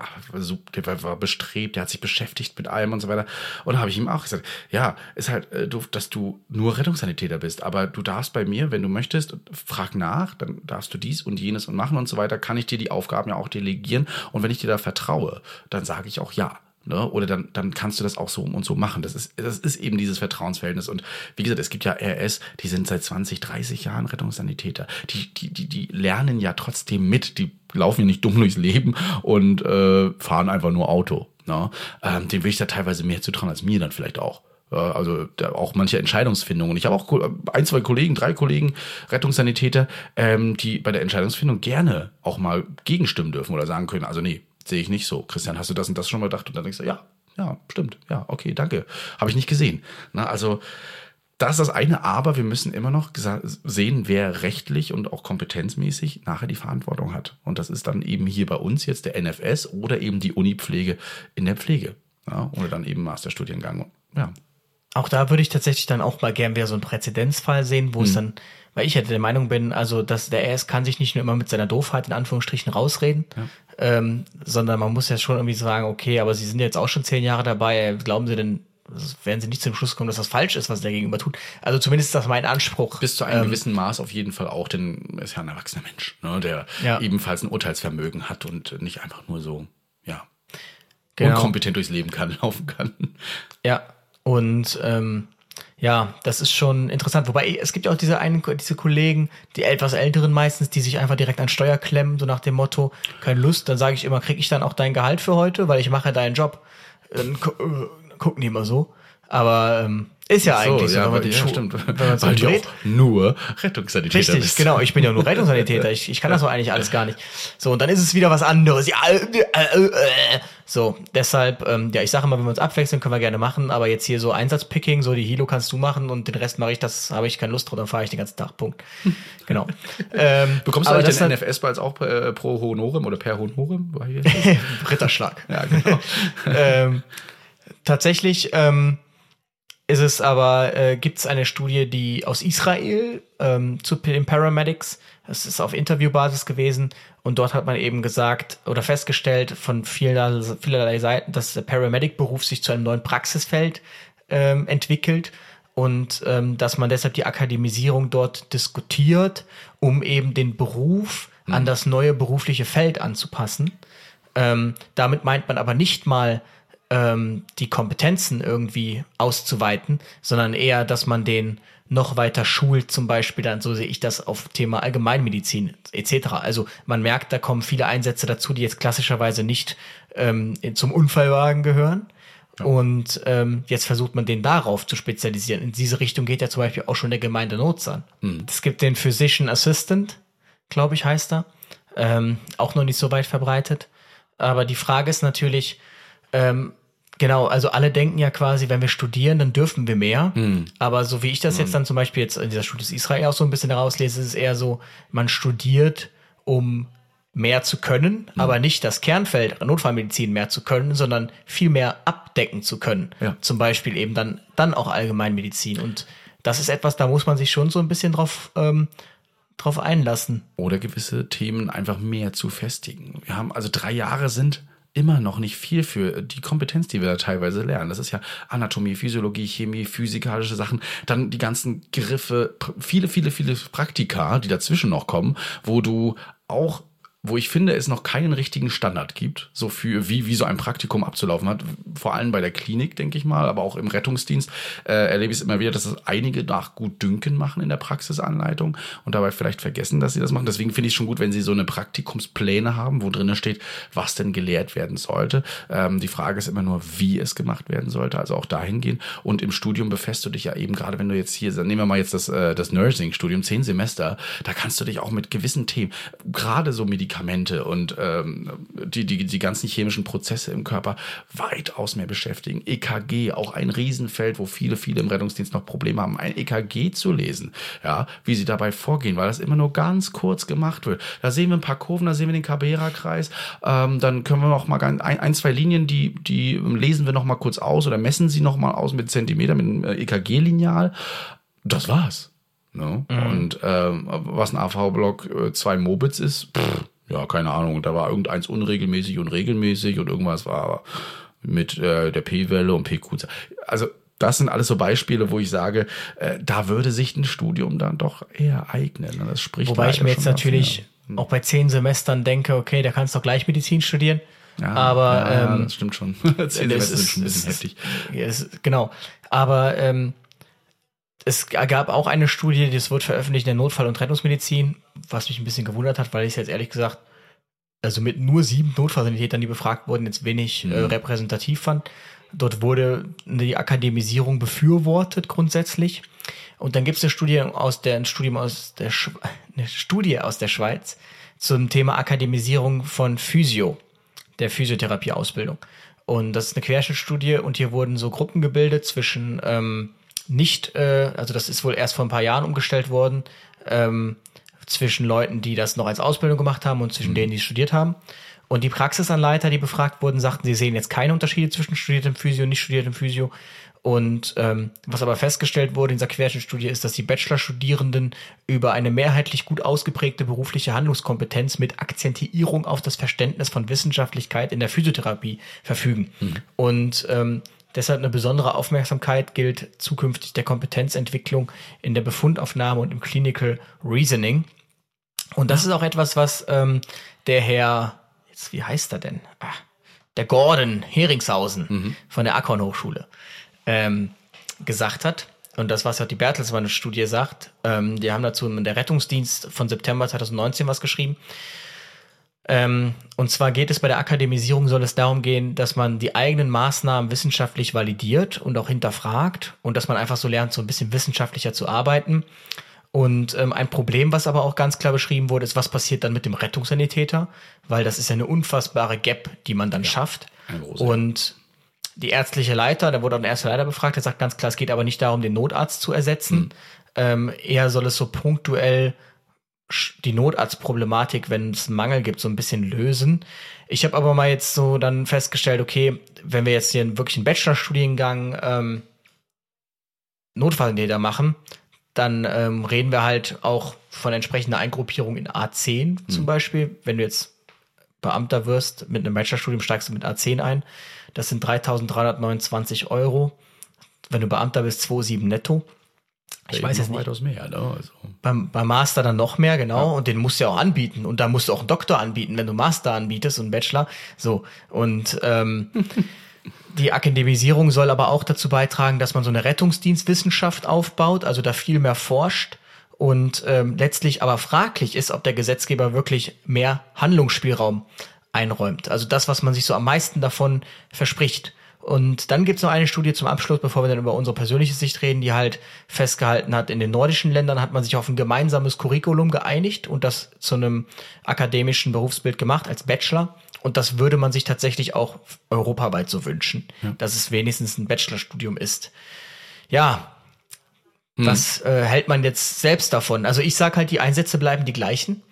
S1: der war bestrebt, der hat sich beschäftigt mit allem und so weiter. Und da habe ich ihm auch gesagt, ja, ist halt äh, doof, dass du nur Rettungssanitäter bist, aber du darfst bei mir, wenn du möchtest, frag nach, dann darfst du dies und jenes und machen und so weiter, kann ich dir die Aufgaben ja auch delegieren und wenn ich dir da vertraue, dann sage ich auch ja. Ne? Oder dann, dann kannst du das auch so und so machen. Das ist, das ist eben dieses Vertrauensverhältnis. Und wie gesagt, es gibt ja RS, die sind seit 20, 30 Jahren Rettungssanitäter. Die, die, die, die lernen ja trotzdem mit. Die laufen ja nicht dumm durchs Leben und äh, fahren einfach nur Auto. Ne? Ähm, dem will ich da teilweise mehr zutrauen als mir dann vielleicht auch. Also auch manche Entscheidungsfindungen. Ich habe auch ein, zwei Kollegen, drei Kollegen, Rettungssanitäter, ähm, die bei der Entscheidungsfindung gerne auch mal gegenstimmen dürfen oder sagen können, also nee, sehe ich nicht so. Christian, hast du das und das schon mal gedacht? Und dann denkst du, ja, ja, stimmt, ja, okay, danke. Habe ich nicht gesehen. Na, also das ist das eine, aber wir müssen immer noch sehen, wer rechtlich und auch kompetenzmäßig nachher die Verantwortung hat. Und das ist dann eben hier bei uns jetzt der NFS oder eben die Unipflege in der Pflege. Ja, oder dann eben Masterstudiengang. Ja.
S2: Auch da würde ich tatsächlich dann auch mal gern wieder so einen Präzedenzfall sehen, wo hm. es dann weil ich halt der Meinung bin, also dass der RS kann sich nicht nur immer mit seiner Doofheit in Anführungsstrichen rausreden, ja. ähm, sondern man muss ja schon irgendwie sagen, okay, aber Sie sind jetzt auch schon zehn Jahre dabei, glauben Sie denn, werden Sie nicht zum Schluss kommen, dass das falsch ist, was der gegenüber tut? Also zumindest ist das mein Anspruch.
S1: Bis zu einem ähm, gewissen Maß auf jeden Fall auch, denn er ist ja ein erwachsener Mensch, ne, der ja. ebenfalls ein Urteilsvermögen hat und nicht einfach nur so, ja, genau. unkompetent durchs Leben kann, laufen kann.
S2: Ja, und ähm, ja, das ist schon interessant. Wobei es gibt ja auch diese einen, diese Kollegen, die etwas älteren meistens, die sich einfach direkt an Steuer klemmen, so nach dem Motto, keine Lust. Dann sage ich immer, krieg ich dann auch dein Gehalt für heute, weil ich mache deinen Job. Dann äh, gucken die immer so. Aber ähm, ist ja so, eigentlich so,
S1: ja,
S2: wenn
S1: man den ja, stimmt. Wenn man Weil du auch nur Rettungssanitäter
S2: Richtig,
S1: bist.
S2: genau. Ich bin ja nur Rettungssanitäter. Ich, ich kann das doch eigentlich alles gar nicht. So, und dann ist es wieder was anderes. Ja, äh, äh, äh. So, deshalb, ähm, ja, ich sage immer, wenn wir uns abwechseln, können wir gerne machen. Aber jetzt hier so Einsatzpicking, so die Hilo kannst du machen und den Rest mache ich, das habe ich keine Lust drauf, dann fahre ich den ganzen Tag. Punkt. Genau.
S1: ähm, Bekommst du eigentlich den NFS-Balls auch äh, pro Honorem oder per Honorem?
S2: Ritterschlag. ja, genau. ähm, tatsächlich, ähm, ist es aber, äh, gibt es eine Studie, die aus Israel ähm, zu den Paramedics, das ist auf Interviewbasis gewesen und dort hat man eben gesagt oder festgestellt von vielerlei, vielerlei Seiten, dass der Paramedic-Beruf sich zu einem neuen Praxisfeld ähm, entwickelt und ähm, dass man deshalb die Akademisierung dort diskutiert, um eben den Beruf mhm. an das neue berufliche Feld anzupassen. Ähm, damit meint man aber nicht mal, ähm, die Kompetenzen irgendwie auszuweiten, sondern eher, dass man den noch weiter schult, zum Beispiel dann, so sehe ich das auf Thema Allgemeinmedizin etc. Also man merkt, da kommen viele Einsätze dazu, die jetzt klassischerweise nicht ähm, zum Unfallwagen gehören. Ja. Und ähm, jetzt versucht man den darauf zu spezialisieren. In diese Richtung geht ja zum Beispiel auch schon der Gemeindenotsan. Mhm. Es gibt den Physician Assistant, glaube ich, heißt er. Ähm, auch noch nicht so weit verbreitet. Aber die Frage ist natürlich, ähm, Genau, also alle denken ja quasi, wenn wir studieren, dann dürfen wir mehr. Mhm. Aber so wie ich das jetzt hm. dann zum Beispiel jetzt in dieser Studie des Israel auch so ein bisschen herauslese, ist es eher so, man studiert, um mehr zu können, mhm. aber nicht das Kernfeld Notfallmedizin mehr zu können, sondern viel mehr abdecken zu können. Ja. Zum Beispiel eben dann, dann auch Allgemeinmedizin. Und das ist etwas, da muss man sich schon so ein bisschen drauf, ähm, drauf einlassen.
S1: Oder gewisse Themen einfach mehr zu festigen. Wir haben also drei Jahre sind immer noch nicht viel für die Kompetenz, die wir da teilweise lernen. Das ist ja Anatomie, Physiologie, Chemie, physikalische Sachen, dann die ganzen Griffe, viele, viele, viele Praktika, die dazwischen noch kommen, wo du auch wo ich finde, es noch keinen richtigen Standard gibt, so für wie, wie so ein Praktikum abzulaufen hat. Vor allem bei der Klinik, denke ich mal, aber auch im Rettungsdienst äh, erlebe ich es immer wieder, dass es einige nach gut Dünken machen in der Praxisanleitung und dabei vielleicht vergessen, dass sie das machen. Deswegen finde ich es schon gut, wenn sie so eine Praktikumspläne haben, wo drinnen steht, was denn gelehrt werden sollte. Ähm, die Frage ist immer nur, wie es gemacht werden sollte. Also auch dahin gehen. Und im Studium befässt du dich ja eben, gerade wenn du jetzt hier, nehmen wir mal jetzt das, äh, das Nursing-Studium, zehn Semester, da kannst du dich auch mit gewissen Themen, gerade so Medizin Medikamente und ähm, die, die, die ganzen chemischen Prozesse im Körper weitaus mehr beschäftigen. EKG, auch ein Riesenfeld, wo viele, viele im Rettungsdienst noch Probleme haben, ein EKG zu lesen, ja, wie sie dabei vorgehen, weil das immer nur ganz kurz gemacht wird. Da sehen wir ein paar Kurven, da sehen wir den Cabera-Kreis, ähm, dann können wir noch mal ein, ein, zwei Linien, die, die lesen wir noch mal kurz aus oder messen sie noch mal aus mit Zentimeter, mit einem EKG-Lineal. Das war's. Ne? Mhm. Und ähm, was ein AV-Block äh, zwei Mobits ist, pff, ja, keine Ahnung, da war irgendeins unregelmäßig und regelmäßig und irgendwas war mit äh, der P-Welle und PQ. Also das sind alles so Beispiele, wo ich sage, äh, da würde sich ein Studium dann doch eher eignen. Das spricht
S2: Wobei ich mir jetzt natürlich dafür. auch bei zehn Semestern denke, okay, da kannst du doch gleich Medizin studieren. Ja, aber
S1: ja,
S2: ähm,
S1: das stimmt schon. zehn Semester sind schon ein bisschen heftig.
S2: Ist, genau. Aber ähm, es gab auch eine Studie, das wird veröffentlicht in der Notfall- und Rettungsmedizin, was mich ein bisschen gewundert hat, weil ich es jetzt ehrlich gesagt, also mit nur sieben Notfallsanitätern, die befragt wurden, jetzt wenig äh, mhm. äh, repräsentativ fand. Dort wurde die Akademisierung befürwortet grundsätzlich. Und dann gibt es eine Studie aus der, ein Studium aus der Sch eine Studie aus der Schweiz zum Thema Akademisierung von Physio, der Physiotherapieausbildung. Und das ist eine Querschnittstudie und hier wurden so Gruppen gebildet zwischen ähm, nicht, äh, also das ist wohl erst vor ein paar Jahren umgestellt worden, ähm, zwischen Leuten, die das noch als Ausbildung gemacht haben und zwischen mhm. denen, die studiert haben. Und die Praxisanleiter, die befragt wurden, sagten, sie sehen jetzt keine Unterschiede zwischen studiertem Physio und nicht studiertem Physio. Und ähm, was aber festgestellt wurde in dieser Querschnittstudie ist, dass die Bachelorstudierenden über eine mehrheitlich gut ausgeprägte berufliche Handlungskompetenz mit Akzentierung auf das Verständnis von Wissenschaftlichkeit in der Physiotherapie verfügen. Mhm. Und ähm, Deshalb eine besondere Aufmerksamkeit gilt zukünftig der Kompetenzentwicklung in der Befundaufnahme und im Clinical Reasoning. Und das ist auch etwas, was ähm, der Herr, jetzt wie heißt er denn? Ah, der Gordon Heringshausen mhm. von der Akron Hochschule ähm, gesagt hat. Und das, was auch die Bertelsmann-Studie sagt, ähm, die haben dazu in der Rettungsdienst von September 2019 was geschrieben. Ähm, und zwar geht es bei der Akademisierung, soll es darum gehen, dass man die eigenen Maßnahmen wissenschaftlich validiert und auch hinterfragt und dass man einfach so lernt, so ein bisschen wissenschaftlicher zu arbeiten. Und ähm, ein Problem, was aber auch ganz klar beschrieben wurde, ist, was passiert dann mit dem Rettungssanitäter, weil das ist ja eine unfassbare Gap, die man dann ja, schafft. Und die ärztliche Leiter, da wurde auch ein erster Leiter befragt, der sagt ganz klar, es geht aber nicht darum, den Notarzt zu ersetzen. Mhm. Ähm, eher soll es so punktuell die Notarztproblematik, wenn es einen Mangel gibt, so ein bisschen lösen. Ich habe aber mal jetzt so dann festgestellt, okay, wenn wir jetzt hier wirklich einen Bachelorstudiengang ähm, Notfallnäher machen, dann ähm, reden wir halt auch von entsprechender Eingruppierung in A10 mhm. zum Beispiel. Wenn du jetzt Beamter wirst mit einem Bachelorstudium, steigst du mit A10 ein. Das sind 3.329 Euro. Wenn du Beamter bist, 2,7 netto. Ich weiß jetzt nicht. Mehr, ne? Also. Beim, beim Master dann noch mehr, genau. Ja. Und den musst du ja auch anbieten. Und da musst du auch einen Doktor anbieten, wenn du Master anbietest und Bachelor. So. Und ähm, die Akademisierung soll aber auch dazu beitragen, dass man so eine Rettungsdienstwissenschaft aufbaut, also da viel mehr forscht. Und ähm, letztlich aber fraglich ist, ob der Gesetzgeber wirklich mehr Handlungsspielraum einräumt. Also das, was man sich so am meisten davon verspricht. Und dann gibt's noch eine Studie zum Abschluss, bevor wir dann über unsere persönliche Sicht reden, die halt festgehalten hat, in den nordischen Ländern hat man sich auf ein gemeinsames Curriculum geeinigt und das zu einem akademischen Berufsbild gemacht als Bachelor. Und das würde man sich tatsächlich auch europaweit so wünschen, ja. dass es wenigstens ein Bachelorstudium ist. Ja, hm. was äh, hält man jetzt selbst davon? Also ich sag halt, die Einsätze bleiben die gleichen.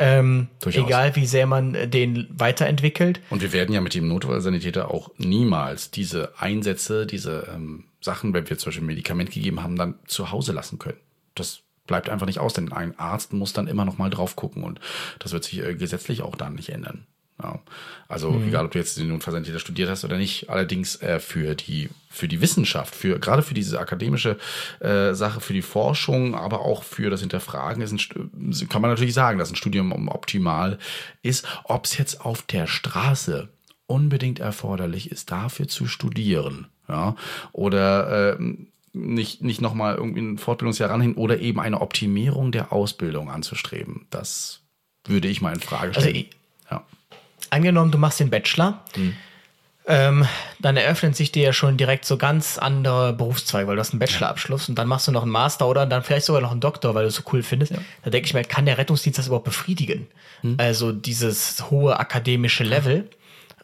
S2: Ähm, egal wie sehr man äh, den weiterentwickelt.
S1: Und wir werden ja mit dem Notfallsanitäter auch niemals diese Einsätze, diese ähm, Sachen, wenn wir zum Beispiel ein Medikament gegeben haben, dann zu Hause lassen können. Das bleibt einfach nicht aus, denn ein Arzt muss dann immer noch mal drauf gucken und das wird sich äh, gesetzlich auch dann nicht ändern. Ja. Also egal, ob du jetzt den Notfallsanitäter studiert hast oder nicht, allerdings äh, für die für die Wissenschaft, für gerade für diese akademische äh, Sache, für die Forschung, aber auch für das Hinterfragen ist ein, Stu- kann man natürlich sagen, dass ein Studium optimal ist. Ob es jetzt auf der Straße unbedingt erforderlich ist, dafür zu studieren, ja, oder ähm, nicht, nicht nochmal irgendwie ein Fortbildungsjahr ranhin oder eben eine Optimierung der Ausbildung anzustreben. Das würde ich mal in Frage
S2: Also
S1: stellen. ja.
S2: Angenommen, du machst den Bachelor, ähm, dann eröffnen sich dir ja schon direkt so ganz andere Berufszweige, weil du hast einen Bachelorabschluss und dann machst du noch einen Master oder dann vielleicht sogar noch einen Doktor, weil du es so cool findest. Da denke ich mir, kann der Rettungsdienst das überhaupt befriedigen? Also dieses hohe akademische Level.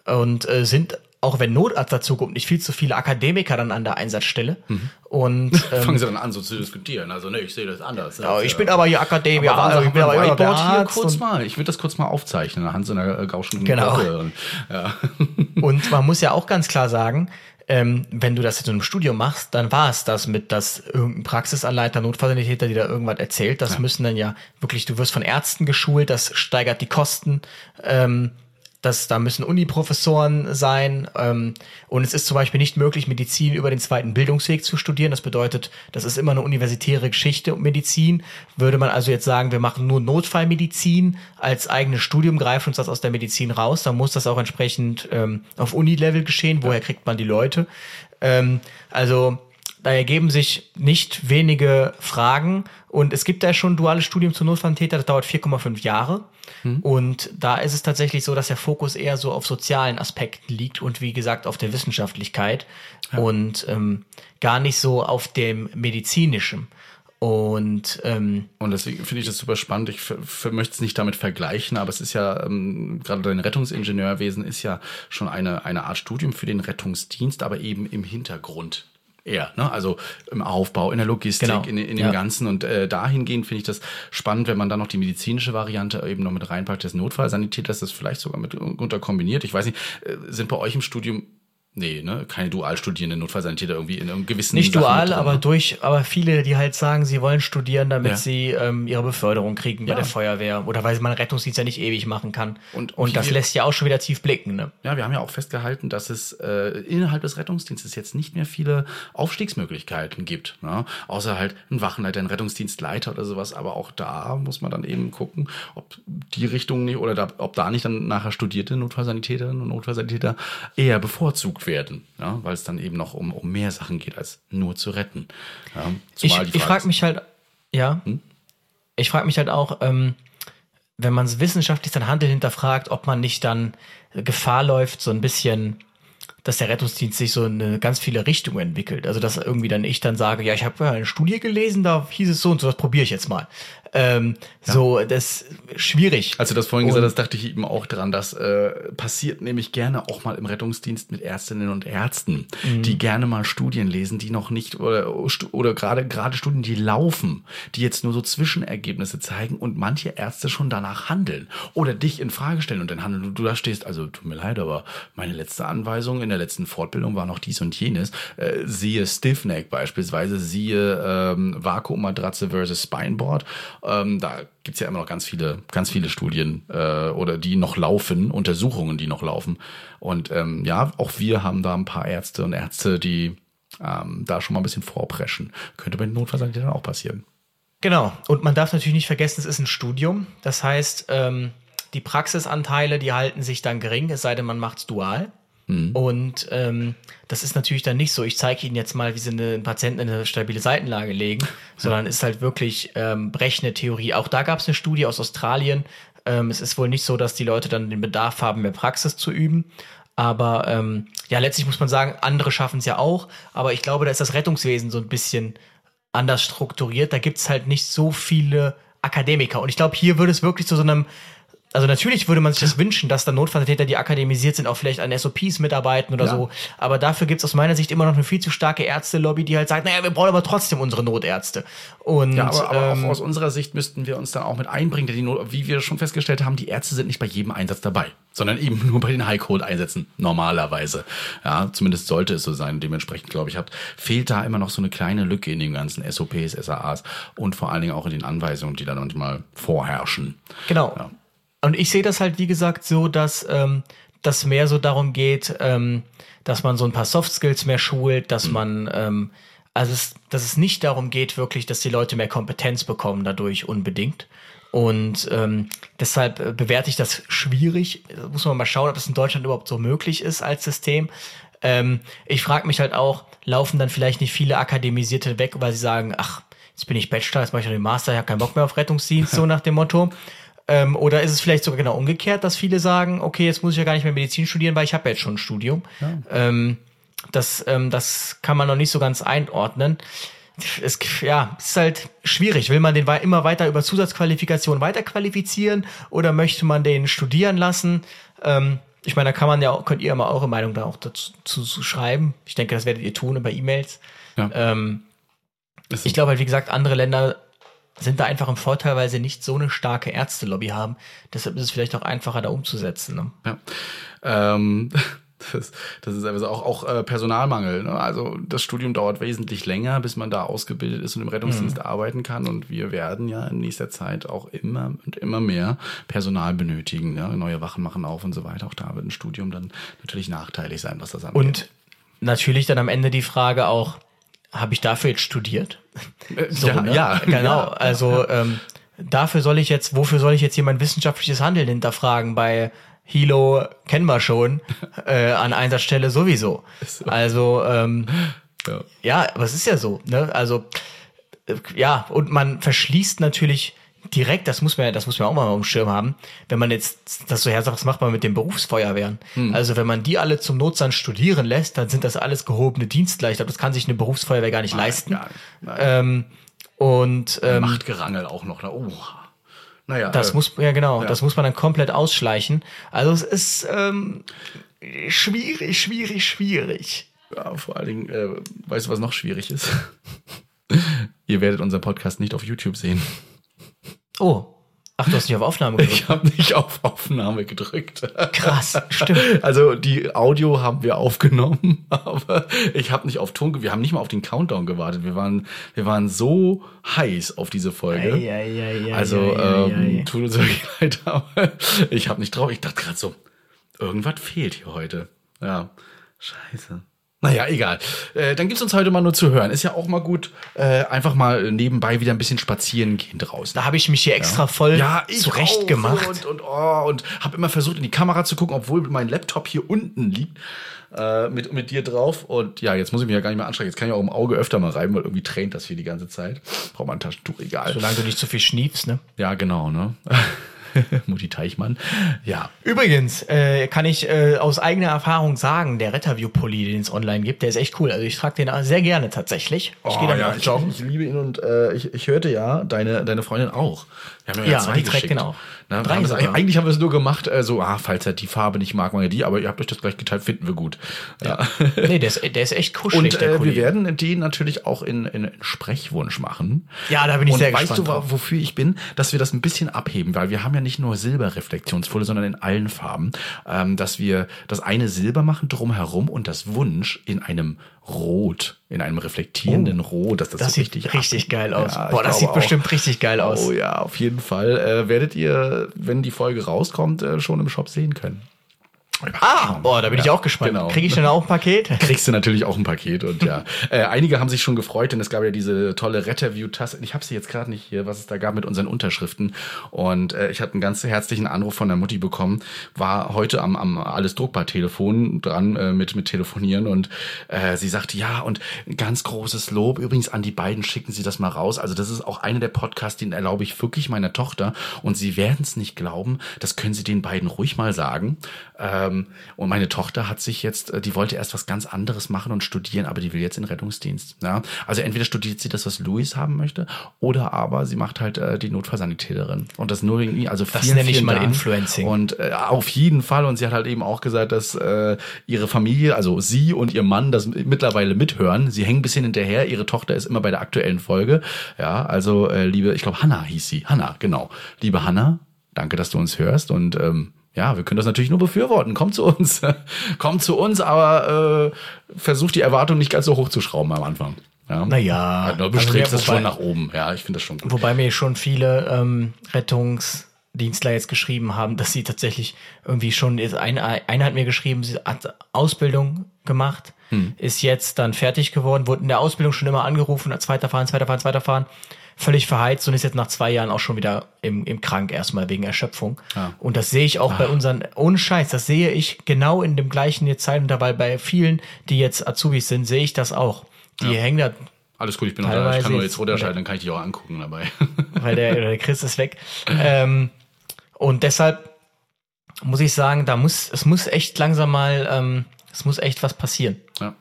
S2: Und äh, sind auch wenn Notarzt dazu kommt, nicht viel zu viele Akademiker dann an der Einsatzstelle. Und ähm,
S1: Fangen sie dann an, so zu diskutieren. Also, ne, ich sehe das anders.
S2: ja, ich bin aber hier Akademiker,
S1: aber
S2: also ich bin aber
S1: hier kurz mal. Ich würde das kurz mal aufzeichnen, anhand so einer äh, gauschen
S2: Genau.
S1: Ja.
S2: Und man muss ja auch ganz klar sagen, ähm, wenn du das jetzt in einem Studium machst, dann war es das mit, dass irgendein Praxisanleiter, Notfallsanitäter, die da irgendwas erzählt. Das müssen dann ja wirklich, du wirst von Ärzten geschult, das steigert die Kosten. Ähm, das, da müssen Uniprofessoren sein. Ähm, und es ist zum Beispiel nicht möglich, Medizin über den zweiten Bildungsweg zu studieren. Das bedeutet, das ist immer eine universitäre Geschichte und Medizin. Würde man also jetzt sagen, wir machen nur Notfallmedizin als eigenes Studium, greifen uns das aus der Medizin raus, dann muss das auch entsprechend ähm, auf Unilevel geschehen. Woher kriegt man die Leute? Ähm, also da ergeben sich nicht wenige Fragen und es gibt da schon ein duales Studium zum Notfalltäter, das dauert 4,5 Jahre. Und da ist es tatsächlich so, dass der Fokus eher so auf sozialen Aspekten liegt und wie gesagt auf der Wissenschaftlichkeit und ähm, gar nicht so auf dem medizinischen. Und ähm,
S1: Und deswegen finde ich das super spannend. Ich möchte es nicht damit vergleichen, aber es ist ja, ähm, gerade dein Rettungsingenieurwesen ist ja schon eine, eine Art Studium für den Rettungsdienst, aber eben im Hintergrund. Eher, ne? Also im Aufbau, in der Logistik,
S2: Genau.
S1: in, in dem
S2: Ja.
S1: Ganzen. Und äh, dahingehend finde ich das spannend, wenn man dann noch die medizinische Variante eben noch mit reinpackt, des Notfallsanitäters, das vielleicht sogar mit unter kombiniert. Ich weiß nicht, äh, sind bei euch im Studium Nee, ne, keine dual studierenden Notfallsanitäter irgendwie in einem gewissen
S2: Nicht
S1: Sachen
S2: dual, aber
S1: ne?
S2: durch, aber viele, die halt sagen, sie wollen studieren, damit
S1: Ja.
S2: sie ähm, ihre Beförderung kriegen bei
S1: Ja.
S2: der Feuerwehr oder weil man Rettungsdienst ja nicht ewig machen kann.
S1: Und
S2: Und, das lässt ja auch schon wieder tief blicken, ne?
S1: Ja, wir haben ja auch festgehalten, dass es äh, innerhalb des Rettungsdienstes jetzt nicht mehr viele Aufstiegsmöglichkeiten gibt. Ne? Außer halt ein Wachenleiter, ein Rettungsdienstleiter oder sowas. Aber auch da muss man dann eben gucken, ob die Richtung nicht oder da, ob da nicht dann nachher studierte Notfallsanitäterinnen und Notfallsanitäter eher bevorzugt werden. Ja? Weil es dann eben noch um, um mehr Sachen geht, als nur zu retten. Ja?
S2: Ich, ich
S1: Frage
S2: mich halt, ja, ich frage mich halt auch, ähm, wenn man wissenschaftlich sein Handeln hinterfragt, ob man nicht dann Gefahr läuft, so ein bisschen, dass der Rettungsdienst sich so in eine ganz viele Richtungen entwickelt. Also dass irgendwie dann ich dann sage, ja, ich habe ja eine Studie gelesen, da hieß es so und so, das probiere ich jetzt mal. Ähm, So, das ist schwierig.
S1: Als du das vorhin gesagt
S2: Und-
S1: hast, dachte ich eben auch dran, das äh, passiert nämlich gerne auch mal im Rettungsdienst mit Ärztinnen und Ärzten,
S2: Mhm.
S1: die gerne mal Studien lesen, die noch nicht oder, oder gerade gerade Studien, die laufen, die jetzt nur so Zwischenergebnisse zeigen und manche Ärzte schon danach handeln oder dich in Frage stellen und dann handeln. Du, du da stehst, also tut mir leid, aber meine letzte Anweisung in der letzten Fortbildung war noch dies und jenes. Äh, siehe Stiffneck beispielsweise, siehe ähm, Vakuummatratze versus Spineboard. Ähm, da gibt's ja immer noch ganz viele, ganz viele Studien äh, oder die noch laufen, Untersuchungen, die noch laufen. Und ähm, ja, auch wir haben da ein paar Ärzte und Ärzte, die ähm, da schon mal ein bisschen vorpreschen. Könnte bei den Notfallsanitätern auch passieren.
S2: Genau. Und man darf natürlich nicht vergessen, es ist ein Studium. Das heißt, ähm, die Praxisanteile, die halten sich dann gering, es sei denn, man macht's dual. Und ähm, das ist natürlich dann nicht so, ich zeige Ihnen jetzt mal, wie Sie eine, einen Patienten in eine stabile Seitenlage legen, sondern ist halt wirklich ähm, brechende Theorie. Auch da gab es eine Studie aus Australien. Ähm, es ist wohl nicht so, dass die Leute dann den Bedarf haben, mehr Praxis zu üben. Aber ähm, ja, letztlich muss man sagen, andere schaffen es ja auch. Aber ich glaube, da ist das Rettungswesen so ein bisschen anders strukturiert. Da gibt's halt nicht so viele Akademiker. Und ich glaube, hier würde es wirklich zu so einem, also natürlich würde man sich das wünschen, dass dann Notfalltäter, die akademisiert sind, auch vielleicht an SOPs mitarbeiten oder
S1: Ja.
S2: so. Aber dafür gibt's aus meiner Sicht immer noch eine viel zu starke Ärzte-Lobby, die halt sagt, naja, wir brauchen aber trotzdem unsere Notärzte. Und
S1: Ja, aber, aber
S2: ähm,
S1: auch aus unserer Sicht müssten wir uns dann auch mit einbringen, denn die, Not- wie wir schon festgestellt haben, die Ärzte sind nicht bei jedem Einsatz dabei, sondern eben nur bei den High-Code-Einsätzen, normalerweise. Ja, zumindest sollte es so sein. Dementsprechend, glaube ich, hat, fehlt da immer noch so eine kleine Lücke in den ganzen SOPs, SAAs und vor allen Dingen auch in den Anweisungen, die da manchmal vorherrschen.
S2: Genau.
S1: Ja.
S2: Und ich sehe das halt, wie gesagt, so, dass ähm, das mehr so darum geht, ähm, dass man so ein paar Soft Skills mehr schult, dass man, ähm, also es, dass es nicht darum geht, wirklich, dass die Leute mehr Kompetenz bekommen dadurch unbedingt. Und ähm, deshalb äh, bewerte ich das schwierig. Da muss man mal schauen, ob das in Deutschland überhaupt so möglich ist als System. Ähm, ich frage mich halt auch, laufen dann vielleicht nicht viele Akademisierte weg, weil sie sagen, ach, jetzt bin ich Bachelor, jetzt mache ich noch den Master, ich habe keinen Bock mehr auf Rettungsdienst, so nach dem Motto. Ähm, oder ist es vielleicht sogar genau umgekehrt, dass viele sagen, okay, jetzt muss ich ja gar nicht mehr Medizin studieren, weil ich habe ja jetzt schon ein Studium. Ja. Ähm, das, ähm, das kann man noch nicht so ganz einordnen es, ja, es ist halt schwierig. Will man den immer weiter über Zusatzqualifikation weiterqualifizieren oder möchte man den studieren lassen? Ähm, ich meine, da kann man ja auch, könnt ihr mal eure Meinung da auch dazu zu schreiben. Ich denke, das werdet ihr tun über E-Mails. Ja. Ähm, ich glaube halt, wie gesagt, andere Länder sind da einfach im Vorteil, weil sie nicht so eine starke Ärztelobby haben. Deshalb ist es vielleicht auch einfacher, da umzusetzen. Ne?
S1: Ja. Ähm, Das, das ist also auch, auch äh, Personalmangel. Ne? Also das Studium dauert wesentlich länger, bis man da ausgebildet ist und im Rettungsdienst mhm. arbeiten kann. Und wir werden ja in nächster Zeit auch immer und immer mehr Personal benötigen. Ne? Neue Wachen machen auf und so weiter. Auch da wird ein Studium dann natürlich nachteilig sein, was das
S2: angeht. Und natürlich dann am Ende die Frage auch, habe ich dafür jetzt studiert?
S1: Äh, so, ja, ne? ja,
S2: genau. Ja, also ja. Ähm, dafür soll ich jetzt, wofür soll ich jetzt hier mein wissenschaftliches Handeln hinterfragen bei Hilo kennen wir schon, äh, an Einsatzstelle sowieso. So. Also, ähm, ja. ja, aber es ist ja so, ne? Also, äh, ja, und man verschließt natürlich direkt, das muss man, das muss man auch mal auf dem Schirm haben, wenn man jetzt das so hersagt, was macht man mit den Berufsfeuerwehren? Hm. Also wenn man die alle zum Notstand studieren lässt, dann sind das alles gehobene glaube, das kann sich eine Berufsfeuerwehr gar nicht nein, leisten. Nein, nein. Ähm, und ähm,
S1: Machtgerangel auch noch. Da. Oh.
S2: Naja. Das äh, muss, ja genau, ja. das muss man dann komplett ausschleichen. Also es ist ähm, schwierig, schwierig, schwierig.
S1: Ja, vor allen Dingen, äh, weißt du, was noch schwierig ist? Ihr werdet unseren Podcast nicht auf YouTube sehen.
S2: Oh, Ach, du hast nicht auf Aufnahme gedrückt?
S1: Ich habe nicht auf Aufnahme gedrückt.
S2: Krass, stimmt.
S1: Also die Audio haben wir aufgenommen, aber ich habe nicht auf Ton, wir haben nicht mal auf den Countdown gewartet. Wir waren, wir waren so heiß auf diese Folge. Ei, ei, ei, also ähm, tut uns wirklich leid, aber ich habe nicht drauf. Ich dachte gerade so, irgendwas fehlt hier heute. Ja, scheiße. Naja, egal. Äh, dann gibt's uns heute mal nur zu hören. Ist ja auch mal gut, äh, einfach mal nebenbei wieder ein bisschen spazieren gehen draußen.
S2: Da habe ich mich hier extra ja. voll
S1: ja, zurecht gemacht. Und, und, oh, und habe immer versucht, in die Kamera zu gucken, obwohl mein Laptop hier unten liegt. Äh, mit, mit dir drauf. Und ja, jetzt muss ich mich ja gar nicht mehr anstrengen. Jetzt kann ich auch im Auge öfter mal reiben, weil irgendwie tränt das hier die ganze Zeit. Braucht man ein Taschentuch, egal.
S2: Solange du nicht zu viel schniefst, ne?
S1: Ja, genau, ne? Mutti Teichmann. Ja.
S2: Übrigens äh, kann ich äh, aus eigener Erfahrung sagen, der Retterview-Pulli, den es online gibt, der ist echt cool. Also ich trage den sehr gerne tatsächlich.
S1: Ich oh, gehe ja, ich, ich, liebe ihn und äh, ich, ich hörte ja, deine, deine Freundin auch.
S2: Wir haben ja, ja zwei die den auch.
S1: Na, Drei haben eigentlich haben wir es nur gemacht, äh, so, ah, falls er die Farbe nicht mag, mag er die, aber ihr habt euch das gleich geteilt, finden wir gut.
S2: Ja. nee, der ist, der ist echt kuschelig.
S1: Und äh, wir werden die natürlich auch in, in Sprechwunsch machen.
S2: Ja, da bin ich
S1: und
S2: sehr
S1: weißt
S2: gespannt.
S1: Weißt du, wofür ich bin? Dass wir das ein bisschen abheben, weil wir haben ja nicht nur Silberreflexionsfolie, sondern in allen Farben. Ähm, dass wir das eine Silber machen drumherum und das Wunsch in einem Rot, in einem reflektierenden oh, Rot, dass das,
S2: das
S1: so
S2: sieht richtig, richtig geil aus. Ja, Boah, das sieht auch. bestimmt richtig geil aus.
S1: Oh ja, auf jeden Fall. Äh, werdet ihr, wenn die Folge rauskommt, äh, schon im Shop sehen können.
S2: Ah, boah, da bin ja, ich auch gespannt. Genau. Kriege ich dann auch ein Paket?
S1: Kriegst du natürlich auch ein Paket und ja. äh, einige haben sich schon gefreut, denn es gab ja diese tolle Retterview-Tasse. Ich habe sie jetzt gerade nicht hier, was es da gab mit unseren Unterschriften. Und äh, ich hatte einen ganz herzlichen Anruf von der Mutti bekommen. War heute am, am alles druckbar Telefon dran äh, mit mit telefonieren und äh, sie sagte ja und ganz großes Lob übrigens an die beiden. Schicken Sie das mal raus. Also das ist auch einer der Podcasts, den erlaube ich wirklich meiner Tochter und sie werden es nicht glauben. Das können Sie den beiden ruhig mal sagen. Ähm, und meine Tochter hat sich jetzt, äh, die wollte erst was ganz anderes machen und studieren, aber die will jetzt in Rettungsdienst. Ja? Also entweder studiert sie das, was Luis haben möchte, oder aber sie macht halt äh, die Notfallsanitäterin. Und das nur irgendwie, also
S2: Das vielen, nenne ich mal Dank. Influencing.
S1: Und äh, auf jeden Fall. Und sie hat halt eben auch gesagt, dass äh, ihre Familie, also sie und ihr Mann, das mittlerweile mithören. Sie hängen ein bisschen hinterher. Ihre Tochter ist immer bei der aktuellen Folge. Ja, also äh, liebe, ich glaube, Hanna hieß sie. Hanna, genau. Liebe Hanna, danke, dass du uns hörst und ähm, ja, wir können das natürlich nur befürworten. Kommt zu uns. Kommt zu uns, aber äh, versucht die Erwartung nicht ganz so hoch zu schrauben am Anfang.
S2: Ja. Naja.
S1: Also, du bestrebst also, das schon nach oben. Ja, ich finde das schon
S2: gut. Wobei mir schon viele ähm, Rettungs- Dienstler jetzt geschrieben haben, dass sie tatsächlich irgendwie schon, eine, eine hat mir geschrieben, sie hat Ausbildung gemacht, hm. ist jetzt dann fertig geworden, wurde in der Ausbildung schon immer angerufen, zweiter fahren, zweiter fahren, zweiter fahren, völlig verheizt und ist jetzt nach zwei Jahren auch schon wieder im, im Krank erstmal wegen Erschöpfung. Ja. Und das sehe ich auch Ach. bei unseren, ohne Scheiß, das sehe ich genau in dem gleichen jetzt Zeitintervall bei vielen, die jetzt Azubis sind, sehe ich das auch. Die ja. hängen da
S1: alles gut, ich bin noch da. Ich kann nur jetzt runterschalten, dann kann ich dich auch angucken dabei.
S2: Weil der, der Chris ist weg. ähm, und deshalb muss ich sagen, da muss, es muss echt langsam mal, ähm, es muss echt was passieren.
S1: Ja,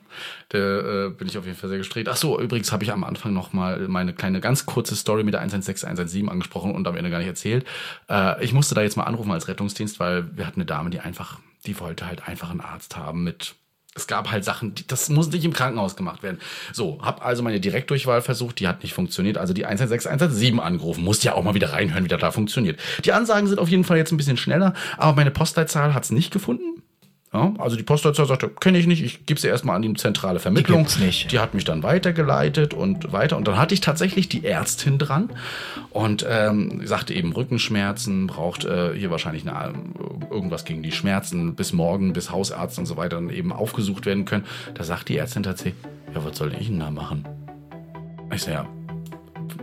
S1: da äh, bin ich auf jeden Fall sehr gestrebt. Ach so, übrigens habe ich am Anfang noch mal meine kleine, ganz kurze Story mit der 116, 117 angesprochen und am Ende gar nicht erzählt. Äh, ich musste da jetzt mal anrufen als Rettungsdienst, weil wir hatten eine Dame, die einfach, die wollte halt einfach einen Arzt haben mit es gab halt Sachen, die, das muss nicht im Krankenhaus gemacht werden. So, hab also meine Direktdurchwahl versucht, die hat nicht funktioniert. Also die 116, 117 angerufen. Musste ja auch mal wieder reinhören, wie das da funktioniert. Die Ansagen sind auf jeden Fall jetzt ein bisschen schneller, aber meine Postleitzahl hat's nicht gefunden. Ja, also die Postleitzahl sagte, kenne ich nicht, ich gebe sie erstmal an die zentrale Vermittlung. Die, nicht. die hat mich dann weitergeleitet und weiter. Und dann hatte ich tatsächlich die Ärztin dran und ähm, sagte eben Rückenschmerzen, braucht äh, hier wahrscheinlich eine, irgendwas gegen die Schmerzen bis morgen, bis Hausarzt und so weiter dann eben aufgesucht werden können. Da sagt die Ärztin tatsächlich, ja, was soll ich denn da machen? Ich sage, ja,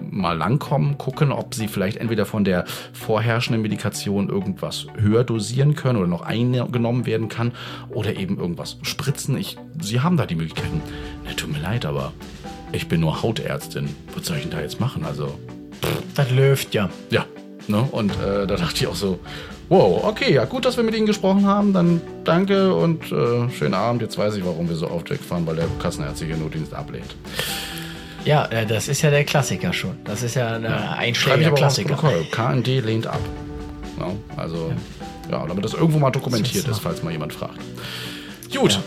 S1: mal langkommen, gucken, ob sie vielleicht entweder von der vorherrschenden Medikation irgendwas höher dosieren können oder noch eingenommen werden kann oder eben irgendwas spritzen. Ich, sie haben da die Möglichkeiten. Ne, tut mir leid, aber ich bin nur Hautärztin. Was soll ich denn da jetzt machen? Also.
S2: Das läuft ja.
S1: Ja. Ne? Und äh, da dachte ich auch so, wow, okay, ja gut, dass wir mit Ihnen gesprochen haben. Dann danke und äh, schönen Abend. Jetzt weiß ich, warum wir so oft wegfahren, weil der kassenärztliche Notdienst ablehnt.
S2: Ja, äh, das ist ja der Klassiker schon. Das ist ja ein ja. einschlägiger Klassiker.
S1: KND lehnt ab. Ja, also, ja. ja, damit das irgendwo mal dokumentiert ist, falls mal jemand fragt. Gut.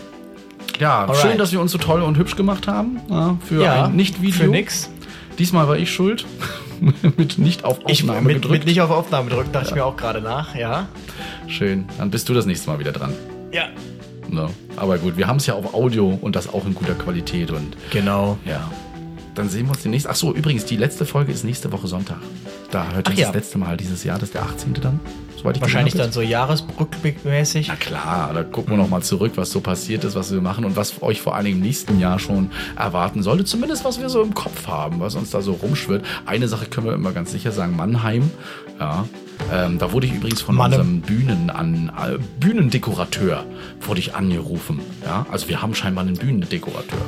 S1: Ja, ja schön, dass wir uns so toll und hübsch gemacht haben. Für ein Nicht-Video. Für nix. Diesmal war ich schuld. mit nicht auf Aufnahme
S2: ich, mit, gedrückt. Mit nicht auf Aufnahme gedrückt, dachte ich mir auch gerade nach, ja.
S1: Schön. Dann bist du das nächste Mal wieder dran.
S2: Ja.
S1: No. Aber gut, wir haben es ja auf Audio und das auch in guter Qualität und.
S2: Genau.
S1: Ja dann sehen wir uns demnächst. Ach so, übrigens, die letzte Folge ist nächste Woche Sonntag. Da hört ihr ja. das letzte Mal dieses Jahr, das ist der 18. dann.
S2: Wahrscheinlich dann so jahresrückblickmäßig.
S1: Na klar, da gucken wir mhm. nochmal zurück, was so passiert ist, was wir machen und was euch vor Dingen im nächsten Jahr schon erwarten sollte. Zumindest, was wir so im Kopf haben, was uns da so rumschwirrt. Eine Sache können wir immer ganz sicher sagen, Mannheim. Ja, ähm, da wurde ich übrigens von Mannem. unserem Bühnen an, äh, Bühnendekorateur wurde ich angerufen. Ja, also wir haben scheinbar einen Bühnendekorateur.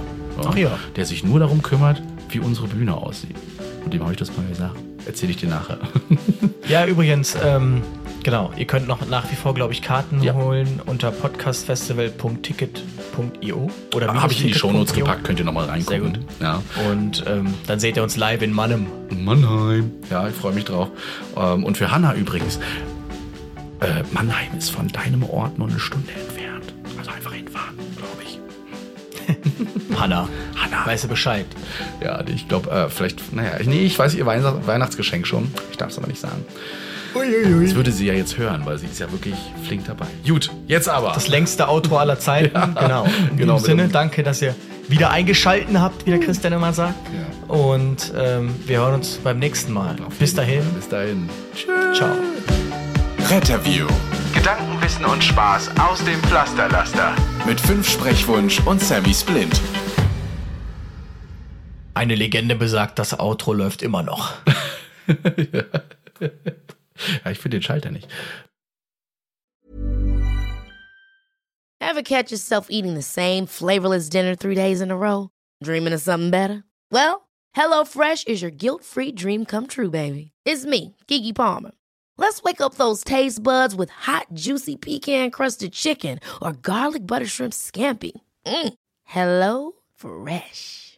S1: Ja, Ach ja. Der sich nur darum kümmert, wie unsere Bühne aussieht. Und dem habe ich das mal gesagt. Erzähle ich dir nachher.
S2: ja, übrigens, ähm, genau, ihr könnt noch nach wie vor, glaube ich, Karten ja. holen unter podcastfestival.ticket.io
S1: oder Habe ich in die Shownotes gepackt, könnt ihr nochmal reingucken. Sehr gut.
S2: Ja. Und ähm, dann seht ihr uns live in Mannheim.
S1: Mannheim. Ja, ich freue mich drauf. Ähm, und für Hanna übrigens. Äh, Mannheim ist von deinem Ort nur eine Stunde entfernt. Also einfach hinfahren, glaube ich.
S2: Hanna. Hanna. Weißt du Bescheid?
S1: Ja, ich glaube, äh, vielleicht, naja, nee, ich weiß ihr Weihnachtsgeschenk schon. Ich darf es aber nicht sagen. Uiuiui. Das würde sie ja jetzt hören, weil sie ist ja wirklich flink dabei. Gut, jetzt aber.
S2: Das längste Auto aller Zeiten. ja, genau. In genau, diesem Sinne, danke, dass ihr wieder eingeschalten habt, wie der Christian immer sagt. Ja. Und ähm, wir hören uns beim nächsten Mal. Bis dahin.
S1: Bis dahin.
S2: Tschüss. Ciao.
S4: Retterview. Gedankenwissen und Spaß aus dem Pflasterlaster. Mit fünf Sprechwunsch und Sammy Splint.
S2: Eine Legende besagt, das Outro läuft immer noch.
S1: ja. ja, ich finde den Schalter nicht.
S5: Ever catch yourself eating the same flavorless dinner three days in a row? Dreaming of something better? Well, HelloFresh is your guilt-free dream come true, baby. It's me, Kiki Palmer. Let's wake up those taste buds with hot, juicy pecan-crusted chicken or garlic butter shrimp scampi. Mm. Hello Fresh.